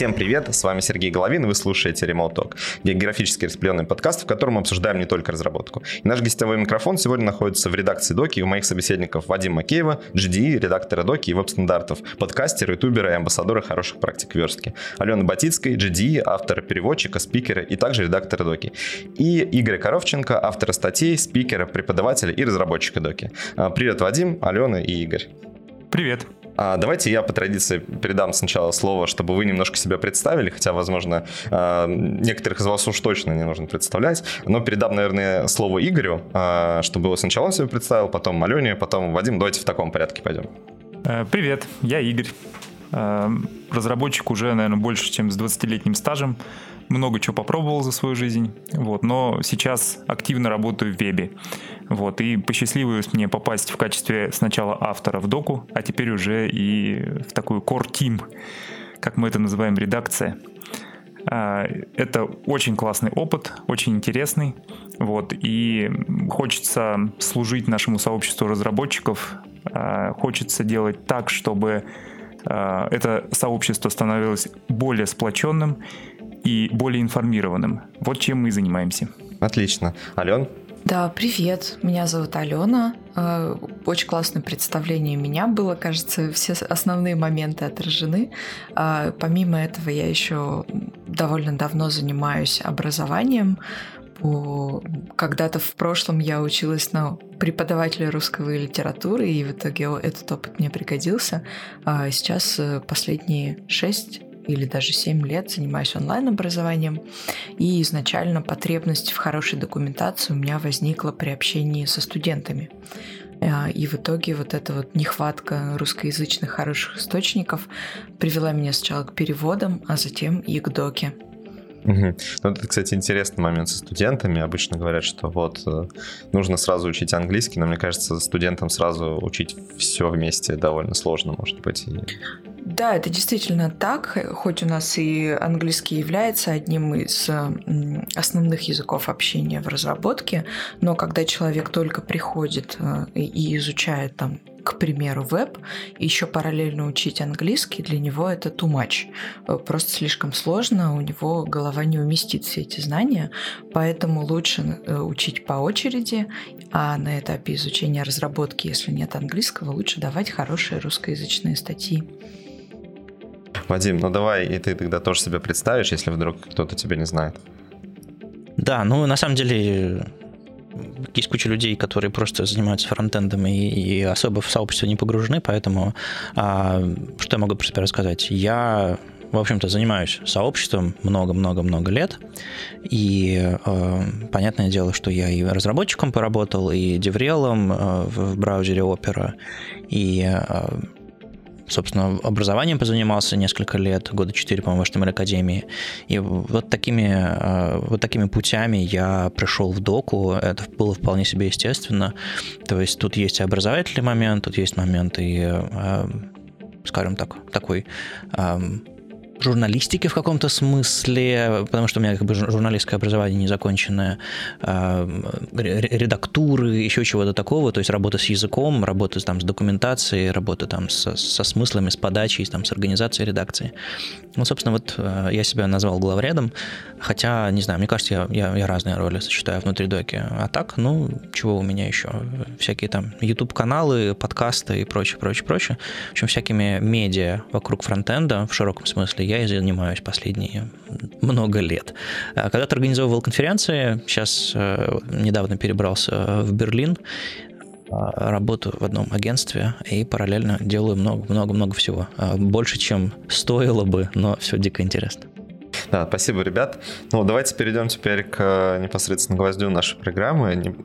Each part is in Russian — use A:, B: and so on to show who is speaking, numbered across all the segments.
A: Всем привет, с вами Сергей Головин, и вы слушаете Remote Talk, географически распределенный подкаст, в котором мы обсуждаем не только разработку. И наш гостевой микрофон сегодня находится в редакции Доки у моих собеседников Вадим Макеева, GDE, редактора Доки и веб-стандартов, подкастера, ютубера и амбассадора хороших практик верстки, Алена Батицкой, GDE, автора переводчика, спикера и также редактора Доки, и Игоря Коровченко, автора статей, спикера, преподавателя и разработчика Доки. А, привет, Вадим, Алена и Игорь.
B: Привет.
A: А, давайте я по традиции передам сначала слово, чтобы вы немножко себя представили, хотя, возможно, а, некоторых из вас уж точно не нужно представлять, но передам, наверное, слово Игорю, а, чтобы сначала он себя представил, потом Алене, потом Вадим. Давайте в таком порядке пойдем.
B: Э, привет, я Игорь. Э, разработчик уже, наверное, больше, чем с 20-летним стажем много чего попробовал за свою жизнь, вот, но сейчас активно работаю в вебе. Вот, и посчастливилось мне попасть в качестве сначала автора в доку, а теперь уже и в такую core team, как мы это называем, редакция. А, это очень классный опыт, очень интересный. Вот, и хочется служить нашему сообществу разработчиков, а, хочется делать так, чтобы а, это сообщество становилось более сплоченным и более информированным. Вот чем мы и занимаемся.
A: Отлично. Ален?
C: Да, привет. Меня зовут Алена. Э, очень классное представление меня было. Кажется, все основные моменты отражены. А, помимо этого, я еще довольно давно занимаюсь образованием. Когда-то в прошлом я училась на преподавателя русского литературы, и в итоге этот опыт мне пригодился. А сейчас э, последние шесть или даже 7 лет занимаюсь онлайн-образованием, и изначально потребность в хорошей документации у меня возникла при общении со студентами. А, и в итоге вот эта вот нехватка русскоязычных хороших источников привела меня сначала к переводам, а затем и к доке.
A: Угу. Ну, это, кстати, интересный момент со студентами. Обычно говорят, что вот э, нужно сразу учить английский, но мне кажется, студентам сразу учить все вместе довольно сложно, может быть.
C: Да, это действительно так, хоть у нас и английский является одним из основных языков общения в разработке, но когда человек только приходит э, и изучает там к примеру, веб, еще параллельно учить английский, для него это too much. Э, просто слишком сложно, у него голова не уместит все эти знания, поэтому лучше э, учить по очереди, а на этапе изучения разработки, если нет английского, лучше давать хорошие русскоязычные статьи.
A: Вадим, ну давай и ты тогда тоже себя представишь, если вдруг кто-то тебя не знает.
D: Да, ну на самом деле есть куча людей, которые просто занимаются фронтендом и, и особо в сообщество не погружены, поэтому а, что я могу про себя рассказать? Я в общем-то, занимаюсь сообществом много-много-много лет. И э, понятное дело, что я и разработчиком поработал, и деврелом э, в, в браузере Opera, и э, собственно, образованием позанимался несколько лет, года четыре, по-моему, в HTML Академии. И вот такими, э, вот такими путями я пришел в доку. Это было вполне себе естественно. То есть тут есть образовательный момент, тут есть момент и э, скажем так, такой эм, журналистики в каком-то смысле, потому что у меня как бы журналистское образование незаконченное, редактуры, еще чего-то такого, то есть работа с языком, работа там с документацией, работа там со, со смыслами, с подачей, там, с организацией редакции. Ну, собственно, вот а, я себя назвал главредом, хотя, не знаю, мне кажется, я, я, я разные роли сочетаю внутри доки. А так, ну, чего у меня еще? Всякие там YouTube-каналы, подкасты и прочее, прочее, прочее. В общем, всякими медиа вокруг фронтенда в широком смысле я и занимаюсь последние много лет. А когда-то организовывал конференции, сейчас э, недавно перебрался в Берлин, а, работаю в одном агентстве и параллельно делаю много-много-много всего. А, больше, чем стоило бы, но все дико интересно.
A: Да, спасибо, ребят. Ну, давайте перейдем теперь к э, непосредственно гвоздю нашей программы,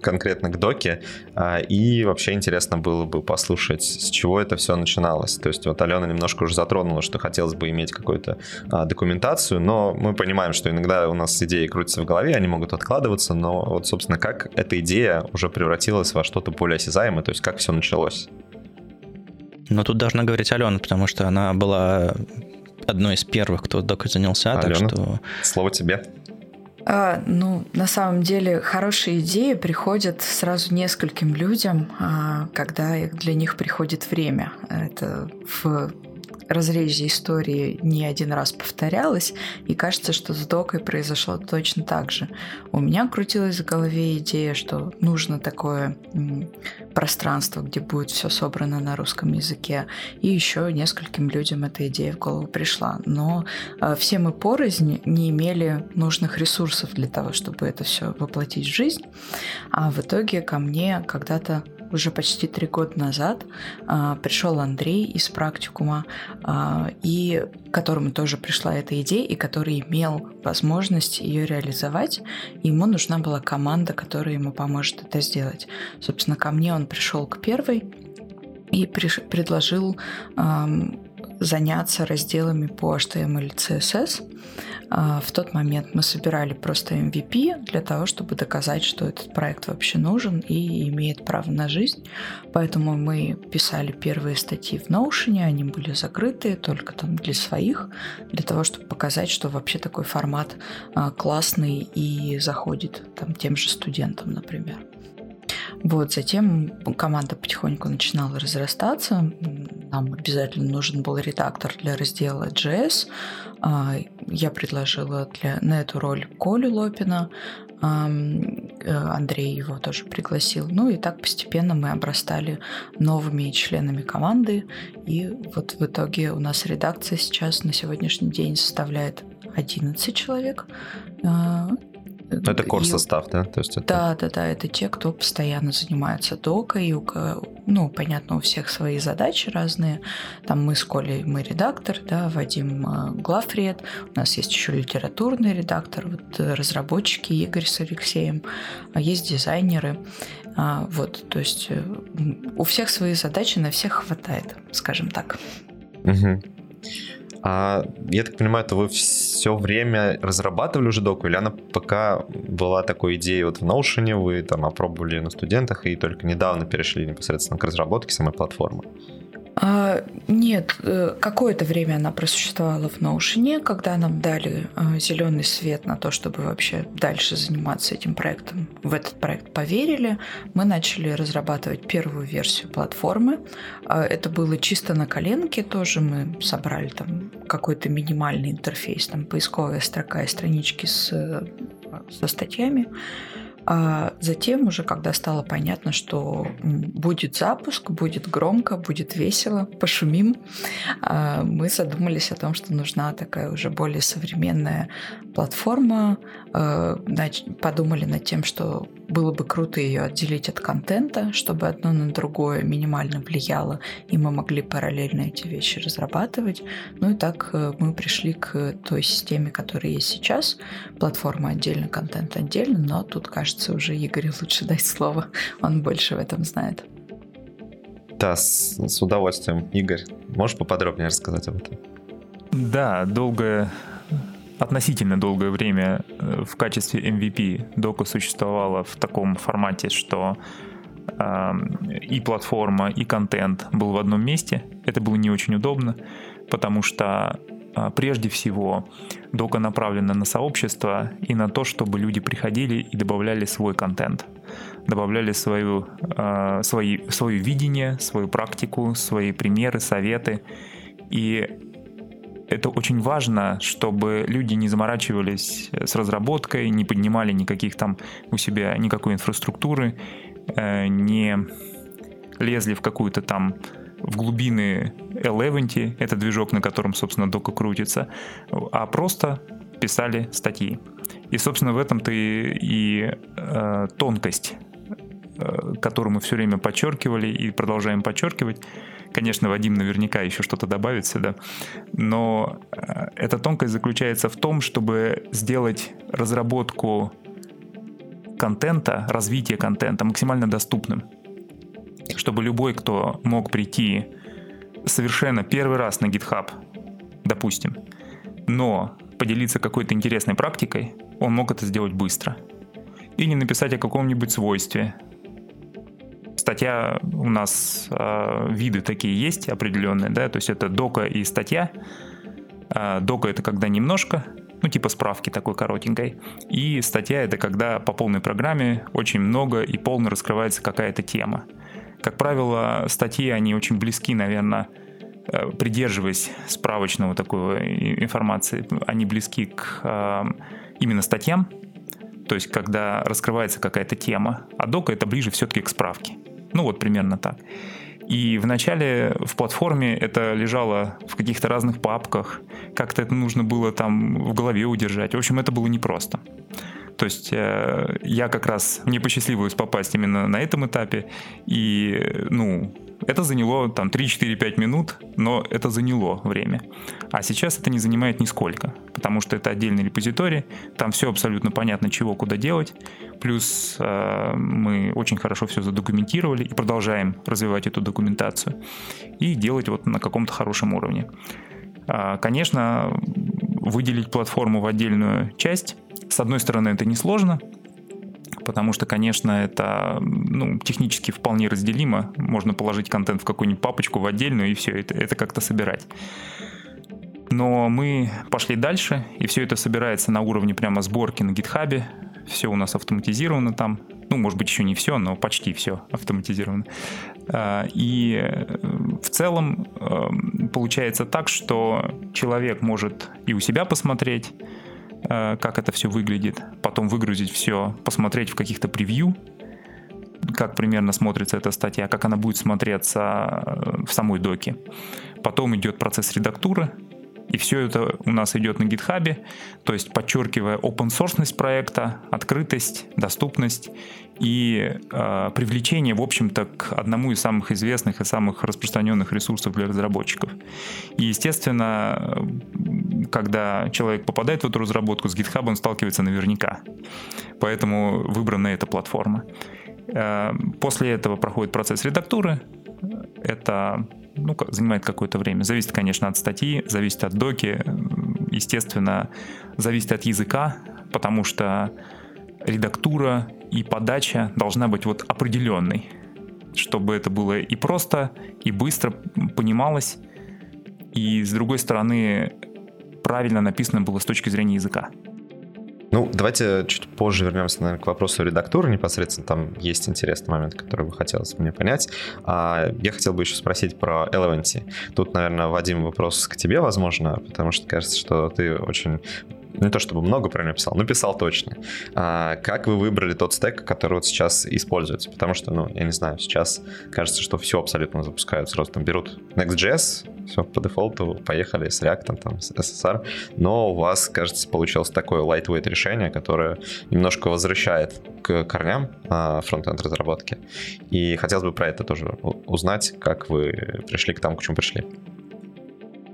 A: конкретно к доке. А, и вообще интересно было бы послушать, с чего это все начиналось. То есть вот Алена немножко уже затронула, что хотелось бы иметь какую-то а, документацию, но мы понимаем, что иногда у нас идеи крутятся в голове, они могут откладываться, но вот, собственно, как эта идея уже превратилась во что-то более осязаемое, то есть как все началось?
D: Но тут должна говорить Алена, потому что она была одной из первых, кто докой занялся.
A: Алена, так что... слово тебе.
C: А, ну, на самом деле, хорошие идеи приходят сразу нескольким людям, а, когда для них приходит время. Это в разрезе истории не один раз повторялось, и кажется, что с Докой произошло точно так же. У меня крутилась в голове идея, что нужно такое пространство, где будет все собрано на русском языке, и еще нескольким людям эта идея в голову пришла. Но э, все мы порознь не имели нужных ресурсов для того, чтобы это все воплотить в жизнь, а в итоге ко мне когда-то уже почти три года назад а, пришел Андрей из практикума, а, и которому тоже пришла эта идея, и который имел возможность ее реализовать. Ему нужна была команда, которая ему поможет это сделать. Собственно, ко мне он пришел к первой и предложил заняться разделами по HTML и CSS. А, в тот момент мы собирали просто MVP для того, чтобы доказать, что этот проект вообще нужен и имеет право на жизнь. Поэтому мы писали первые статьи в Notion, они были закрыты только там для своих, для того, чтобы показать, что вообще такой формат а, классный и заходит там тем же студентам, например. Вот, затем команда потихоньку начинала разрастаться. Нам обязательно нужен был редактор для раздела JS. А, я предложила для, на эту роль Колю Лопина. Э, Андрей его тоже пригласил. Ну и так постепенно мы обрастали новыми членами команды. И вот в итоге у нас редакция сейчас на сегодняшний день составляет 11 человек. А,
A: ну, это кор состав, да? То есть это...
C: Да, да, да, это те, кто постоянно занимается докой, у, ну, понятно, у всех свои задачи разные. Там мы с Колей, мы редактор, да, Вадим э, главред, у нас есть еще литературный редактор, вот э, разработчики Игорь с Алексеем, а есть дизайнеры. А, вот, то есть э, у всех свои задачи, на всех хватает, скажем так.
A: Угу. А я так понимаю, то вы все время разрабатывали уже доку, или она пока была такой идеей вот в Notion, вы там опробовали на студентах и только недавно перешли непосредственно к разработке самой платформы?
C: А, нет, э, какое-то время она просуществовала в Notion, когда нам дали э, зеленый свет на то, чтобы вообще дальше заниматься этим проектом. В этот проект поверили. Мы начали разрабатывать первую версию платформы. А, это было чисто на коленке тоже. Мы собрали там какой-то минимальный интерфейс, там поисковая строка и странички с, э, со статьями. А затем уже, когда стало понятно, что будет запуск, будет громко, будет весело, пошумим, а, мы задумались о том, что нужна такая уже более современная платформа, а, подумали над тем, что было бы круто ее отделить от контента, чтобы одно на другое минимально влияло, и мы могли параллельно эти вещи разрабатывать. Ну и так э, мы пришли к той системе, которая есть сейчас. Платформа отдельно, контент отдельно, но тут, кажется, уже Игорю лучше дать слово. Он больше в этом знает.
A: Да, с, с удовольствием. Игорь, можешь поподробнее рассказать об этом?
B: Да, долгое относительно долгое время э, в качестве MVP Дока существовала в таком формате, что э, и платформа, и контент был в одном месте. Это было не очень удобно, потому что э, прежде всего Дока направлена на сообщество и на то, чтобы люди приходили и добавляли свой контент, добавляли свою, э, свои, свое видение, свою практику, свои примеры, советы. И это очень важно, чтобы люди не заморачивались с разработкой, не поднимали никаких там у себя никакой инфраструктуры, э, не лезли в какую-то там в глубины Eleventy, это движок, на котором, собственно, дока крутится, а просто писали статьи. И, собственно, в этом-то и, и э, тонкость, э, которую мы все время подчеркивали и продолжаем подчеркивать, Конечно, Вадим наверняка еще что-то добавит сюда. Но э, эта тонкость заключается в том, чтобы сделать разработку контента, развитие контента максимально доступным. Чтобы любой, кто мог прийти совершенно первый раз на GitHub, допустим, но поделиться какой-то интересной практикой, он мог это сделать быстро. Или написать о каком-нибудь свойстве, статья у нас э, виды такие есть определенные, да, то есть это дока и статья. Э, дока это когда немножко, ну, типа справки такой коротенькой. И статья — это когда по полной программе очень много и полно раскрывается какая-то тема. Как правило, статьи, они очень близки, наверное, э, придерживаясь справочного такой информации, они близки к э, именно статьям, то есть когда раскрывается какая-то тема, а дока это ближе все-таки к справке. Ну вот примерно так. И вначале в платформе это лежало в каких-то разных папках, как-то это нужно было там в голове удержать. В общем, это было непросто. То есть э, я как раз, мне посчастливилось попасть именно на этом этапе, и, ну, это заняло там 3-4-5 минут, но это заняло время. А сейчас это не занимает нисколько, потому что это отдельный репозиторий, там все абсолютно понятно, чего, куда делать. Плюс э, мы очень хорошо все задокументировали и продолжаем развивать эту документацию и делать вот на каком-то хорошем уровне. Э, конечно, выделить платформу в отдельную часть, с одной стороны, это несложно, потому что, конечно, это ну, технически вполне разделимо. Можно положить контент в какую-нибудь папочку в отдельную и все, это, это как-то собирать. Но мы пошли дальше, и все это собирается на уровне прямо сборки на гитхабе. Все у нас автоматизировано там. Ну, может быть, еще не все, но почти все автоматизировано. А, и э, в целом эм, получается так, что человек может и у себя посмотреть, Э, как это все выглядит, потом выгрузить все, посмотреть в каких-то превью, как примерно смотрится эта статья, как она будет смотреться э, в самой доке. Потом идет процесс редактуры, и все это у нас идет на гитхабе, то есть подчеркивая open source проекта, открытость, доступность и э, привлечение, в общем-то, к одному из самых известных и самых распространенных ресурсов для разработчиков. И, естественно, когда человек попадает в эту разработку, с GitHub он сталкивается наверняка. Поэтому выбрана эта платформа. Э, после этого проходит процесс редактуры. Это ну, занимает какое-то время. Зависит, конечно, от статьи, зависит от доки, естественно, зависит от языка, потому что редактура и подача должна быть вот определенной, чтобы это было и просто, и быстро понималось, и с другой стороны правильно написано было с точки зрения языка.
A: Ну, давайте чуть позже вернемся, наверное, к вопросу редактуры непосредственно. Там есть интересный момент, который бы хотелось мне понять. А я хотел бы еще спросить про Eleventy. Тут, наверное, Вадим, вопрос к тебе, возможно, потому что кажется, что ты очень не то чтобы много про него писал, но писал точно. А, как вы выбрали тот стек, который вот сейчас используется? Потому что, ну, я не знаю, сейчас кажется, что все абсолютно запускают. Сразу там берут Next.js, все по дефолту, поехали с React, там, с SSR, но у вас, кажется, получилось такое lightweight решение, которое немножко возвращает к корням а, фронтенд разработки. И хотелось бы про это тоже узнать, как вы пришли к тому, к чему пришли.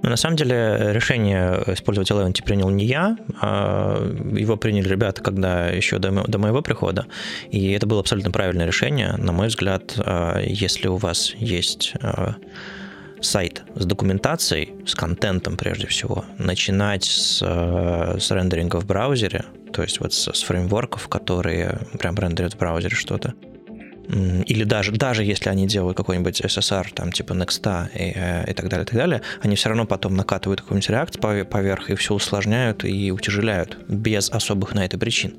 D: На самом деле решение использовать Eleventy принял не я, а его приняли ребята, когда еще до, до моего прихода. И это было абсолютно правильное решение. На мой взгляд, а, если у вас есть сайт с документацией, с контентом прежде всего, начинать с, с рендеринга в браузере, то есть вот с, с фреймворков, которые прям рендерят в браузере что-то, или даже, даже если они делают какой-нибудь SSR, там, типа Next и, э, и так далее, и так далее, они все равно потом накатывают какой-нибудь React поверх и все усложняют и утяжеляют без особых на это причин.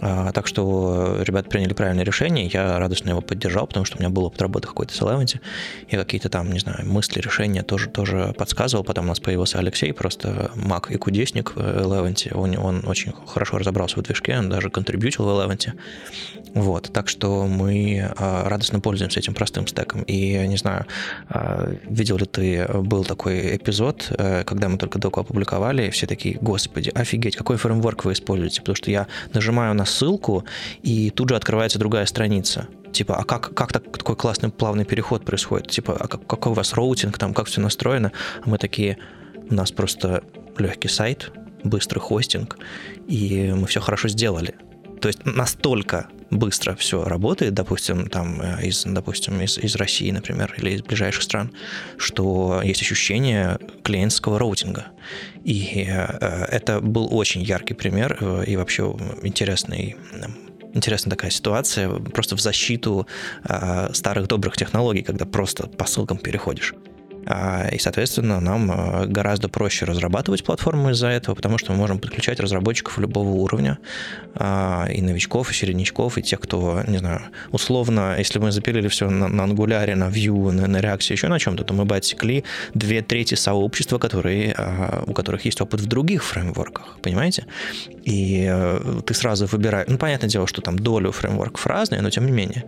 D: А, так что ребята приняли правильное решение, я радостно его поддержал, потому что у меня был опыт работы какой-то с Eleventy, и какие-то там, не знаю, мысли, решения тоже, тоже подсказывал. Потом у нас появился Алексей, просто маг и кудесник Eleventy, он, он очень хорошо разобрался в движке, он даже контрибьютил в Eleventy. Вот, так что мы а, радостно пользуемся этим простым стеком. И, не знаю, а, видел ли ты, был такой эпизод, э, когда мы только доку опубликовали, и все такие, господи, офигеть, какой фреймворк вы используете? Потому что я нажимаю на ссылку, и тут же открывается другая страница. Типа, а как, как так, такой классный плавный переход происходит? Типа, а как, какой у вас роутинг там, как все настроено? А мы такие, у нас просто легкий сайт, быстрый хостинг, и мы все хорошо сделали. То есть настолько быстро все работает, допустим, там э, из, допустим, из, из России, например, или из ближайших стран, что есть ощущение клиентского роутинга. И э, это был очень яркий пример э, и вообще интересный интересная такая ситуация, просто в защиту э, старых добрых технологий, когда просто по ссылкам переходишь. А, и, соответственно, нам а, гораздо проще разрабатывать платформу из-за этого, потому что мы можем подключать разработчиков любого уровня, а, и новичков, и середнячков, и тех, кто, не знаю, условно, если мы запилили все на, на Angular, на Vue, на, на React, еще на чем-то, то мы бы отсекли две трети сообщества, которые, у которых есть опыт в других фреймворках, понимаете? И э, ты сразу выбираешь, ну, понятное дело, что там долю фреймворков разные, но тем не менее,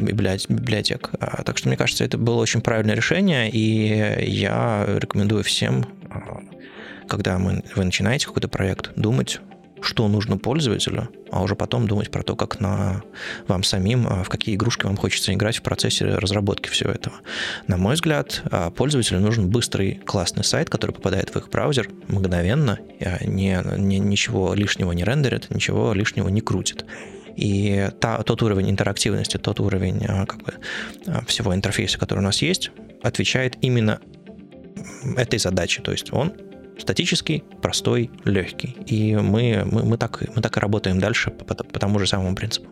D: библиотек. Так что, мне кажется, это было очень правильное решение, и я рекомендую всем, а, когда мы, вы начинаете какой-то проект, думать, что нужно пользователю, а уже потом думать про то, как на вам самим, а, в какие игрушки вам хочется играть в процессе разработки всего этого. На мой взгляд, а, пользователю нужен быстрый, классный сайт, который попадает в их браузер мгновенно, не, не, ничего лишнего не рендерит, ничего лишнего не крутит. И та, тот уровень интерактивности, тот уровень как бы, всего интерфейса, который у нас есть, отвечает именно этой задаче. То есть он статический, простой, легкий. И мы, мы, мы, так, мы так и работаем дальше по, по тому же самому принципу.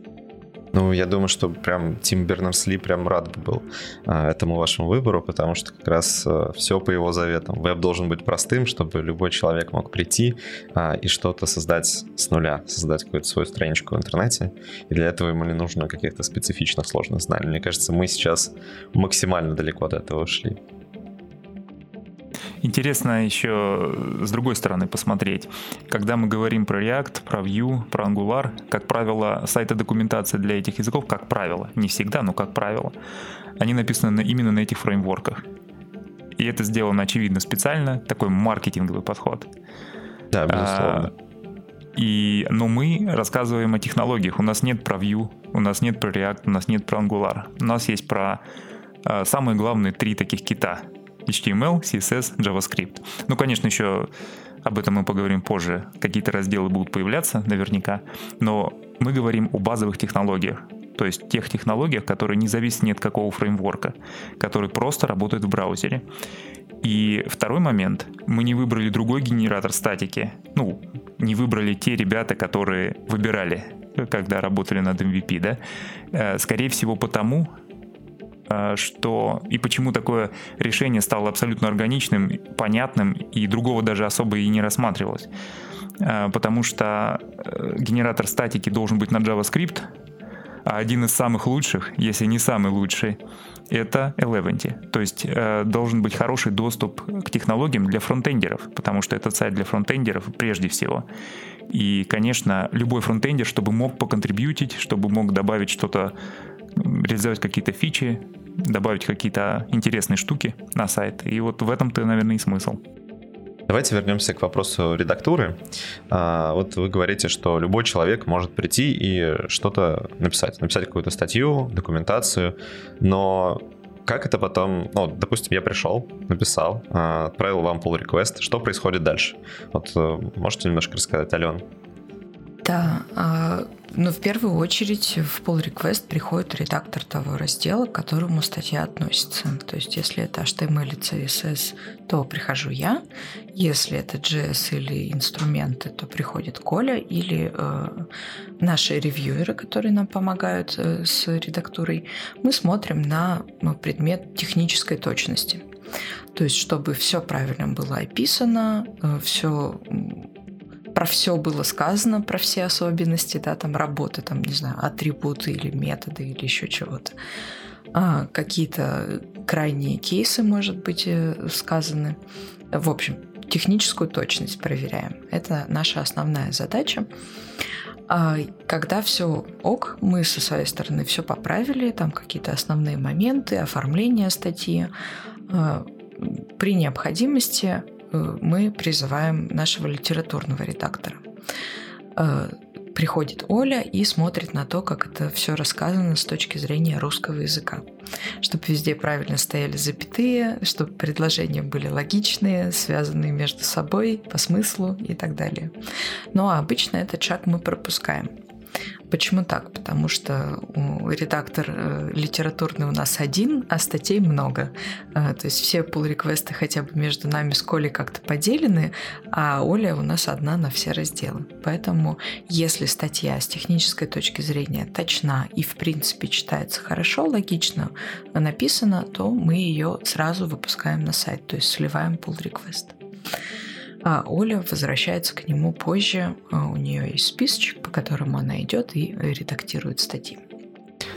A: Ну, я думаю, что прям Тим Бернерс-Ли прям рад бы был а, этому вашему выбору, потому что как раз а, все по его заветам. Веб должен быть простым, чтобы любой человек мог прийти а, и что-то создать с нуля, создать какую-то свою страничку в интернете. И для этого ему не нужно каких-то специфичных сложных знаний. Мне кажется, мы сейчас максимально далеко от этого ушли.
B: Интересно еще с другой стороны посмотреть. Когда мы говорим про React, про Vue, про Angular, как правило, сайты документации для этих языков, как правило, не всегда, но как правило, они написаны именно на этих фреймворках. И это сделано, очевидно, специально, такой маркетинговый подход.
A: Да, безусловно. А,
B: и, но мы рассказываем о технологиях. У нас нет про Vue, у нас нет про React, у нас нет про Angular. У нас есть про а, самые главные три таких кита — HTML, CSS, JavaScript. Ну, конечно, еще об этом мы поговорим позже. Какие-то разделы будут появляться наверняка. Но мы говорим о базовых технологиях. То есть тех технологиях, которые не зависят ни от какого фреймворка, которые просто работают в браузере. И второй момент, мы не выбрали другой генератор статики. Ну, не выбрали те ребята, которые выбирали, когда работали над MVP, да. Э, скорее всего, потому, что и почему такое решение стало абсолютно органичным, понятным и другого даже особо и не рассматривалось. Э, потому что э, генератор статики должен быть на JavaScript, а один из самых лучших, если не самый лучший, это Eleventy. То есть должен быть хороший доступ к технологиям для фронтендеров, потому что это сайт для фронтендеров прежде всего. И, конечно, любой фронтендер, чтобы мог поконтрибьютить, чтобы мог добавить что-то реализовать какие-то фичи, добавить какие-то интересные штуки на сайт. И вот в этом-то, наверное, и смысл.
A: Давайте вернемся к вопросу редактуры. А, вот вы говорите, что любой человек может прийти и что-то написать, написать какую-то статью, документацию, но как это потом, ну, допустим, я пришел, написал, а, отправил вам pull request, что происходит дальше? Вот э, можете немножко рассказать, Ален?
C: Да, а, ну, в первую очередь в pull request приходит редактор того раздела, к которому статья относится. То есть, если это HTML или CSS, то прихожу я. Если это JS или инструменты, то приходит Коля или э, наши ревьюеры, которые нам помогают э, с редактурой. Мы смотрим на ну, предмет технической точности. То есть, чтобы все правильно было описано, э, все про все было сказано, про все особенности, да, там работы, там, не знаю, атрибуты или методы или еще чего-то. А, какие-то крайние кейсы, может быть, э, сказаны. В общем, техническую точность проверяем. Это наша основная задача. А когда все ок, мы со своей стороны все поправили, там какие-то основные моменты, оформление статьи. А, при необходимости мы призываем нашего литературного редактора. Э, приходит Оля и смотрит на то, как это все рассказано с точки зрения русского языка. Чтобы везде правильно стояли запятые, чтобы предложения были логичные, связанные между собой по смыслу и так далее. Ну а обычно этот шаг мы пропускаем. Почему так? Потому что редактор э, литературный у нас один, а статей много. Э, то есть все pull-реквесты хотя бы между нами с Колей как-то поделены, а Оля у нас одна на все разделы. Поэтому если статья с технической точки зрения точна и в принципе читается хорошо, логично написана, то мы ее сразу выпускаем на сайт, то есть сливаем pull-реквест а Оля возвращается к нему позже. А у нее есть списочек, по которому она идет и редактирует статьи.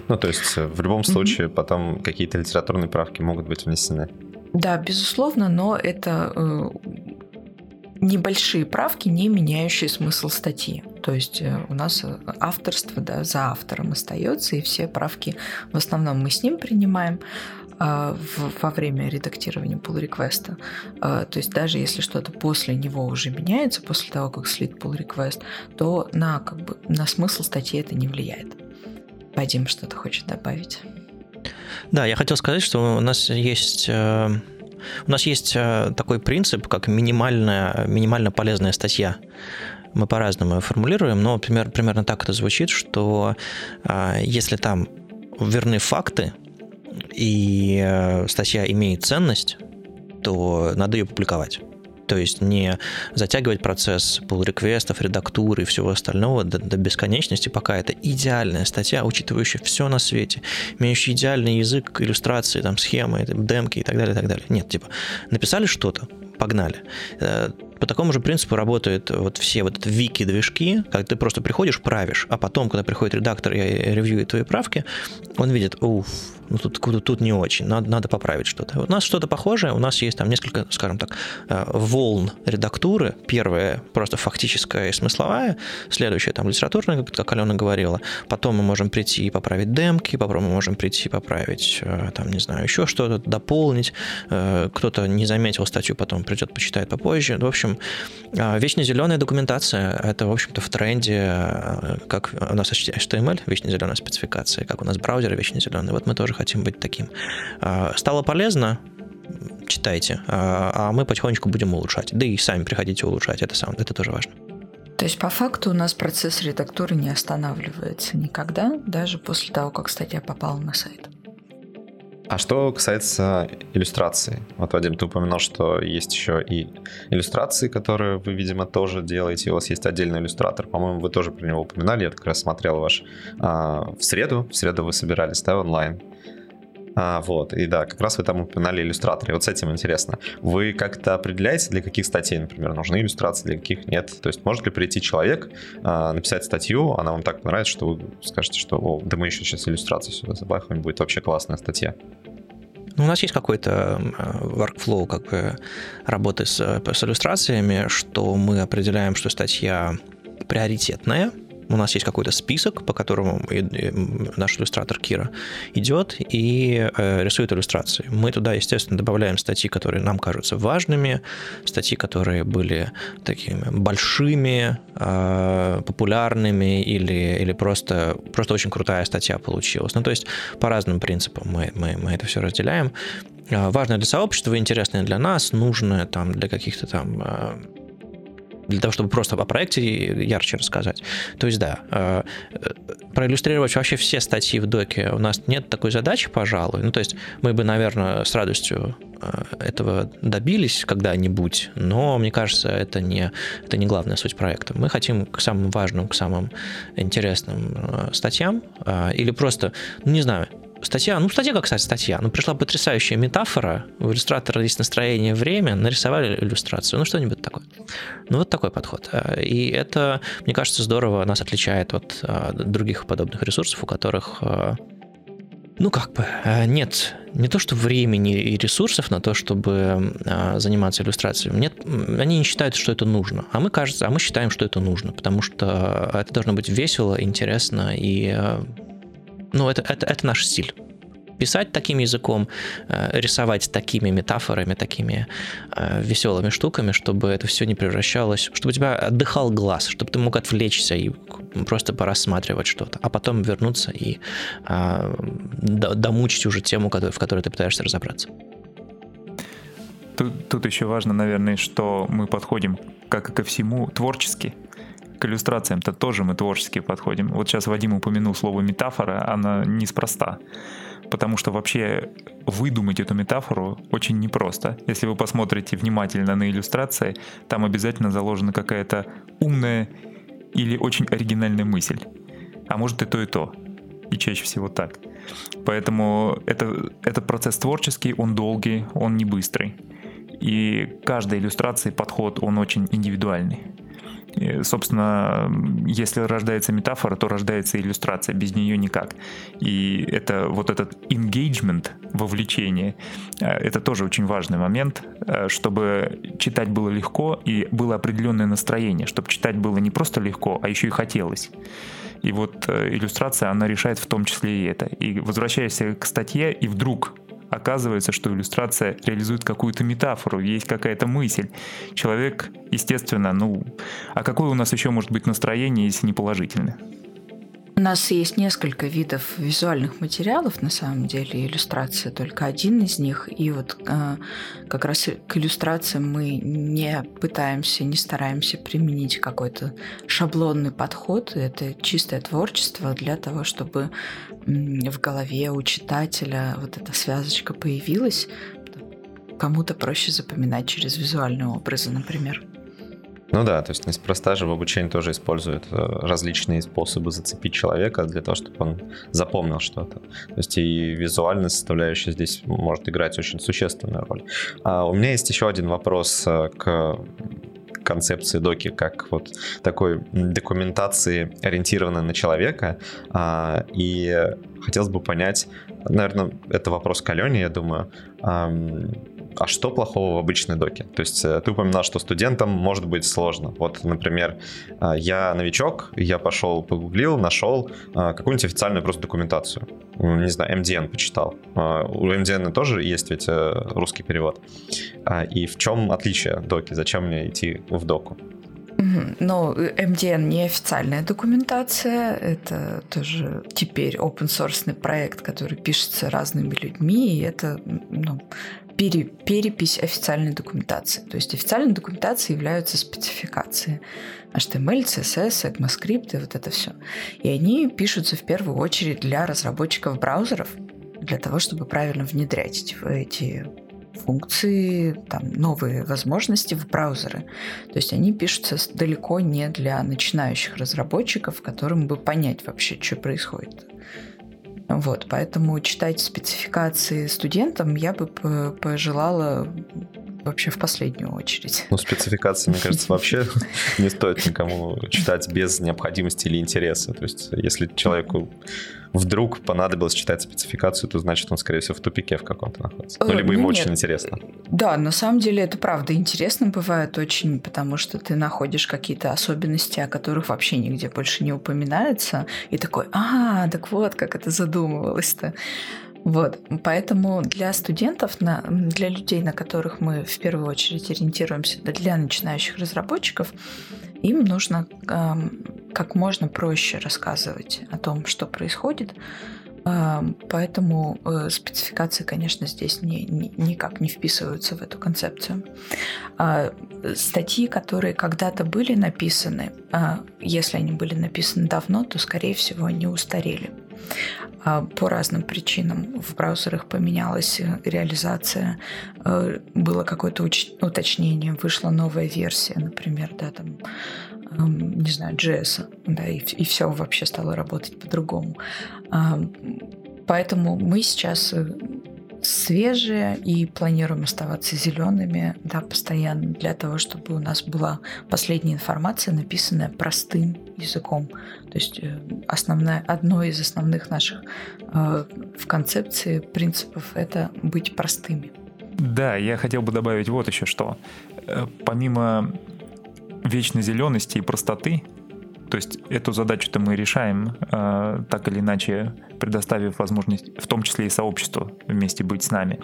A: Ну, то есть э, в любом случае mm-hmm. потом какие-то литературные правки могут быть внесены.
C: Да, безусловно, но это э, небольшие правки, не меняющие смысл статьи. То есть э, у нас авторство да, за автором остается, и все правки в основном мы с ним принимаем. А, во время редактирования pull реквеста То есть даже если что-то после него уже меняется, после того, как слит pull request, то на, как бы, на смысл статьи это не влияет. Вадим что-то хочет добавить.
D: Да, я хотел сказать, что у нас есть э, у нас есть э, такой принцип, как минимальная, минимально полезная статья. Мы по-разному ее формулируем, но пример, примерно так это звучит, что э, если там верны факты, и э, статья имеет ценность, то надо ее публиковать. То есть не затягивать процесс pull-реквестов, редактуры и всего остального до, до бесконечности, пока это идеальная статья, учитывающая все на свете, имеющая идеальный язык, иллюстрации, там, схемы, демки и так далее, и так далее. Нет, типа, написали что-то, погнали. Э, по такому же принципу работают вот все вот вики-движки, когда ты просто приходишь, правишь, а потом, когда приходит редактор и ревьюет твои правки, он видит, уф, ну тут, тут, тут не очень, надо, надо поправить что-то. У нас что-то похожее, у нас есть там несколько, скажем так, э, волн редактуры. Первая просто фактическая и смысловая, следующая там литературная, как Алена говорила. Потом мы можем прийти и поправить демки, потом мы можем прийти и поправить, э, там, не знаю, еще что-то, дополнить. Э, кто-то не заметил статью, потом придет, почитает попозже. В общем, вечно зеленая документация, это, в общем-то, в тренде, как у нас HTML, вечно зеленая спецификация, как у нас браузер вечно зеленый. Вот мы тоже хотим быть таким. А, стало полезно, читайте, а, а мы потихонечку будем улучшать. Да и сами приходите улучшать, это, сам, это тоже важно.
C: То есть по факту у нас процесс редактуры не останавливается никогда, даже после того, как статья попала на сайт.
A: А что касается иллюстрации? Вот, Вадим, ты упоминал, что есть еще и иллюстрации, которые вы, видимо, тоже делаете. У вас есть отдельный иллюстратор. По-моему, вы тоже про него упоминали. Я как раз смотрел ваш а, в среду. В среду вы собирались, да, онлайн. А, вот, и да, как раз вы там упоминали иллюстраторы. Вот с этим интересно. Вы как-то определяете, для каких статей, например, нужны иллюстрации, для каких нет? То есть может ли прийти человек, а, написать статью, она вам так понравится, что вы скажете, что О, да мы еще сейчас иллюстрации сюда забахаем, будет вообще классная статья.
D: Ну, у нас есть какой-то workflow как бы работы с, с иллюстрациями, что мы определяем, что статья приоритетная, у нас есть какой-то список, по которому наш иллюстратор Кира идет и э, рисует иллюстрации. Мы туда, естественно, добавляем статьи, которые нам кажутся важными, статьи, которые были такими большими, э, популярными или, или просто, просто очень крутая статья получилась. Ну, то есть по разным принципам мы, мы, мы это все разделяем. Э, важное для сообщества, интересное для нас, нужное там для каких-то там для того, чтобы просто о проекте ярче рассказать. То есть, да, э, проиллюстрировать вообще все статьи в доке у нас нет такой задачи, пожалуй. Ну, то есть, мы бы, наверное, с радостью э, этого добились когда-нибудь, но, мне кажется, это не, это не главная суть проекта. Мы хотим к самым важным, к самым интересным э, статьям или просто, ну, не знаю, статья, ну, статья как кстати, статья, ну, пришла потрясающая метафора, у иллюстратора есть настроение, время, нарисовали иллюстрацию, ну, что-нибудь такое. Ну, вот такой подход. И это, мне кажется, здорово нас отличает от а, других подобных ресурсов, у которых а, ну, как бы, а, нет не то, что времени и ресурсов на то, чтобы заниматься иллюстрацией. Нет, они не считают, что это нужно. А мы, кажется, а мы считаем, что это нужно, потому что это должно быть весело, интересно и ну, это, это, это наш стиль писать таким языком, э, рисовать такими метафорами, такими э, веселыми штуками, чтобы это все не превращалось, чтобы у тебя отдыхал глаз, чтобы ты мог отвлечься и просто порассматривать что-то, а потом вернуться и а, домучить уже тему, в которой ты пытаешься разобраться.
B: Тут, тут еще важно, наверное, что мы подходим, как и ко всему, творчески. К иллюстрациям-то тоже мы творчески подходим. Вот сейчас Вадим упомянул слово метафора, она неспроста. Потому что вообще выдумать эту метафору очень непросто. Если вы посмотрите внимательно на иллюстрации, там обязательно заложена какая-то умная или очень оригинальная мысль. А может и то, и то. И чаще всего так. Поэтому это, это процесс творческий, он долгий, он не быстрый. И каждой иллюстрации подход, он очень индивидуальный. И, собственно, если рождается метафора, то рождается иллюстрация, без нее никак. И это вот этот engagement, вовлечение, э, это тоже очень важный момент, э, чтобы читать было легко и было определенное настроение, чтобы читать было не просто легко, а еще и хотелось. И вот э, иллюстрация, она решает в том числе и это. И возвращаясь к статье, и вдруг оказывается, что иллюстрация реализует какую-то метафору, есть какая-то мысль. Человек, естественно, ну, а какое у нас еще может быть настроение, если не положительное?
C: У нас есть несколько видов визуальных материалов, на самом деле, иллюстрация только один из них. И вот э, как раз к иллюстрациям мы не пытаемся, не стараемся применить какой-то шаблонный подход. Это чистое творчество для того, чтобы в голове у читателя вот эта связочка появилась. Кому-то проще запоминать через визуальные образы, например.
A: Ну да, то есть неспроста же в обучении тоже используют э, различные способы зацепить человека для того, чтобы он запомнил что-то. То есть и визуальная составляющая здесь может играть очень существенную роль. А у меня есть еще один вопрос э, к концепции доки как вот такой документации, ориентированной на человека. А, и хотелось бы понять, наверное, это вопрос к Алене, я думаю, а что плохого в обычной доке? То есть э, ты упоминал, что студентам может быть сложно. Вот, например, э, я новичок, я пошел погуглил, нашел э, какую-нибудь официальную просто документацию. Не знаю, MDN почитал. У MDN тоже есть ведь русский перевод. И в чем отличие доки? Зачем мне идти в доку?
C: Ну, MDN не официальная документация, это тоже теперь open source проект, который пишется разными людьми, и это ну, пере, перепись официальной документации. То есть официальной документацией являются спецификации HTML, CSS, ECMAScript и вот это все. И они пишутся в первую очередь для разработчиков браузеров, для того, чтобы правильно внедрять эти, функции, там, новые возможности в браузеры. То есть они пишутся далеко не для начинающих разработчиков, которым бы понять вообще, что происходит. Вот, поэтому читать спецификации студентам я бы пожелала вообще в последнюю очередь.
A: Ну, спецификации, мне кажется, вообще не стоит никому читать без необходимости или интереса. То есть, если человеку вдруг понадобилось читать спецификацию, то значит он, скорее всего, в тупике в каком-то находится. Ну, либо ему ну, очень интересно.
C: Да, на самом деле это правда интересно бывает очень, потому что ты находишь какие-то особенности, о которых вообще нигде больше не упоминается, и такой, а, так вот, как это задумывалось-то. Вот, поэтому для студентов, для людей, на которых мы в первую очередь ориентируемся, для начинающих разработчиков, им нужно как можно проще рассказывать о том, что происходит. Поэтому э, спецификации, конечно, здесь не, не, никак не вписываются в эту концепцию. А, статьи, которые когда-то были написаны, а, если они были написаны давно, то, скорее всего, они устарели. А, по разным причинам в браузерах поменялась реализация, э, было какое-то уточнение, вышла новая версия, например, да, там не знаю, JS, да, и, и все вообще стало работать по-другому. Поэтому мы сейчас э, свежие и планируем оставаться зелеными, да, постоянно для того, чтобы у нас была последняя информация, написанная простым языком. То есть э, основная, одно из основных наших э, в концепции принципов это быть простыми.
B: Да, я хотел бы добавить вот еще что. Э, помимо вечной зелености и простоты, то есть эту задачу-то мы решаем, э, так или иначе предоставив возможность, в том числе и сообществу вместе быть с нами.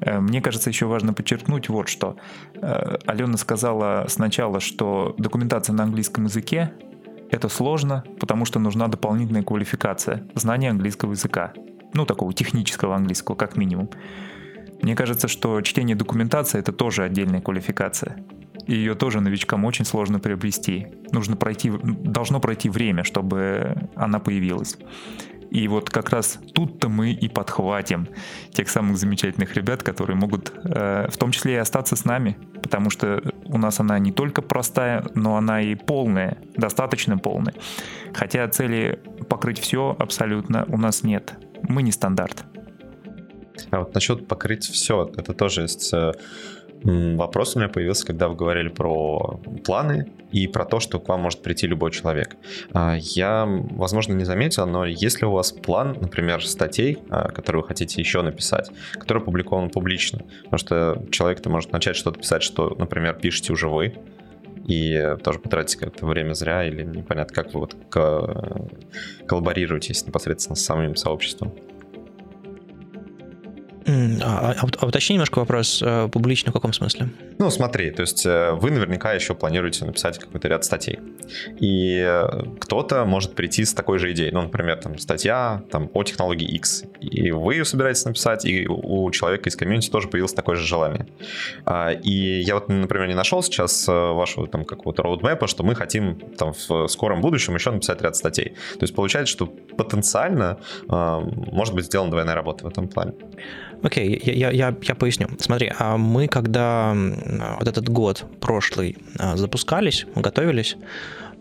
B: Э, мне кажется, еще важно подчеркнуть вот что. Э, Алена сказала сначала, что документация на английском языке это сложно, потому что нужна дополнительная квалификация, знание английского языка. Ну, такого технического английского, как минимум. Мне кажется, что чтение документации это тоже отдельная квалификация. И ее тоже новичкам очень сложно приобрести. Нужно пройти, должно пройти время, чтобы она появилась. И вот как раз тут-то мы и подхватим тех самых замечательных ребят, которые могут э, в том числе и остаться с нами, потому что у нас она не только простая, но она и полная, достаточно полная. Хотя цели покрыть все абсолютно у нас нет. Мы не стандарт.
A: А вот насчет покрыть все, это тоже есть э, Вопрос у меня появился, когда вы говорили про планы и про то, что к вам может прийти любой человек. А, я, возможно, не заметил, но есть ли у вас план, например, статей, а, которые вы хотите еще написать, которые опубликованы публично? Потому что человек-то может начать что-то писать, что, например, пишете уже вы, и тоже потратите как-то время зря, или непонятно, как вы вот коллаборируетесь непосредственно с самим сообществом.
D: А, а, а уточни немножко вопрос, э, публично в каком смысле?
A: Ну, смотри, то есть э, вы наверняка еще планируете написать какой-то ряд статей. И э, кто-то может прийти с такой же идеей. Ну, например, там статья там, о технологии X. И вы ее собираетесь написать, и у человека из комьюнити тоже появилось такое же желание. А, и я вот, например, не нашел сейчас вашего там какого-то роудмэпа, что мы хотим там в скором будущем еще написать ряд статей. То есть получается, что потенциально может быть сделана двойная работа в этом плане.
D: Окей, okay, я, я, я поясню. Смотри, а мы когда вот этот год прошлый а, запускались, готовились,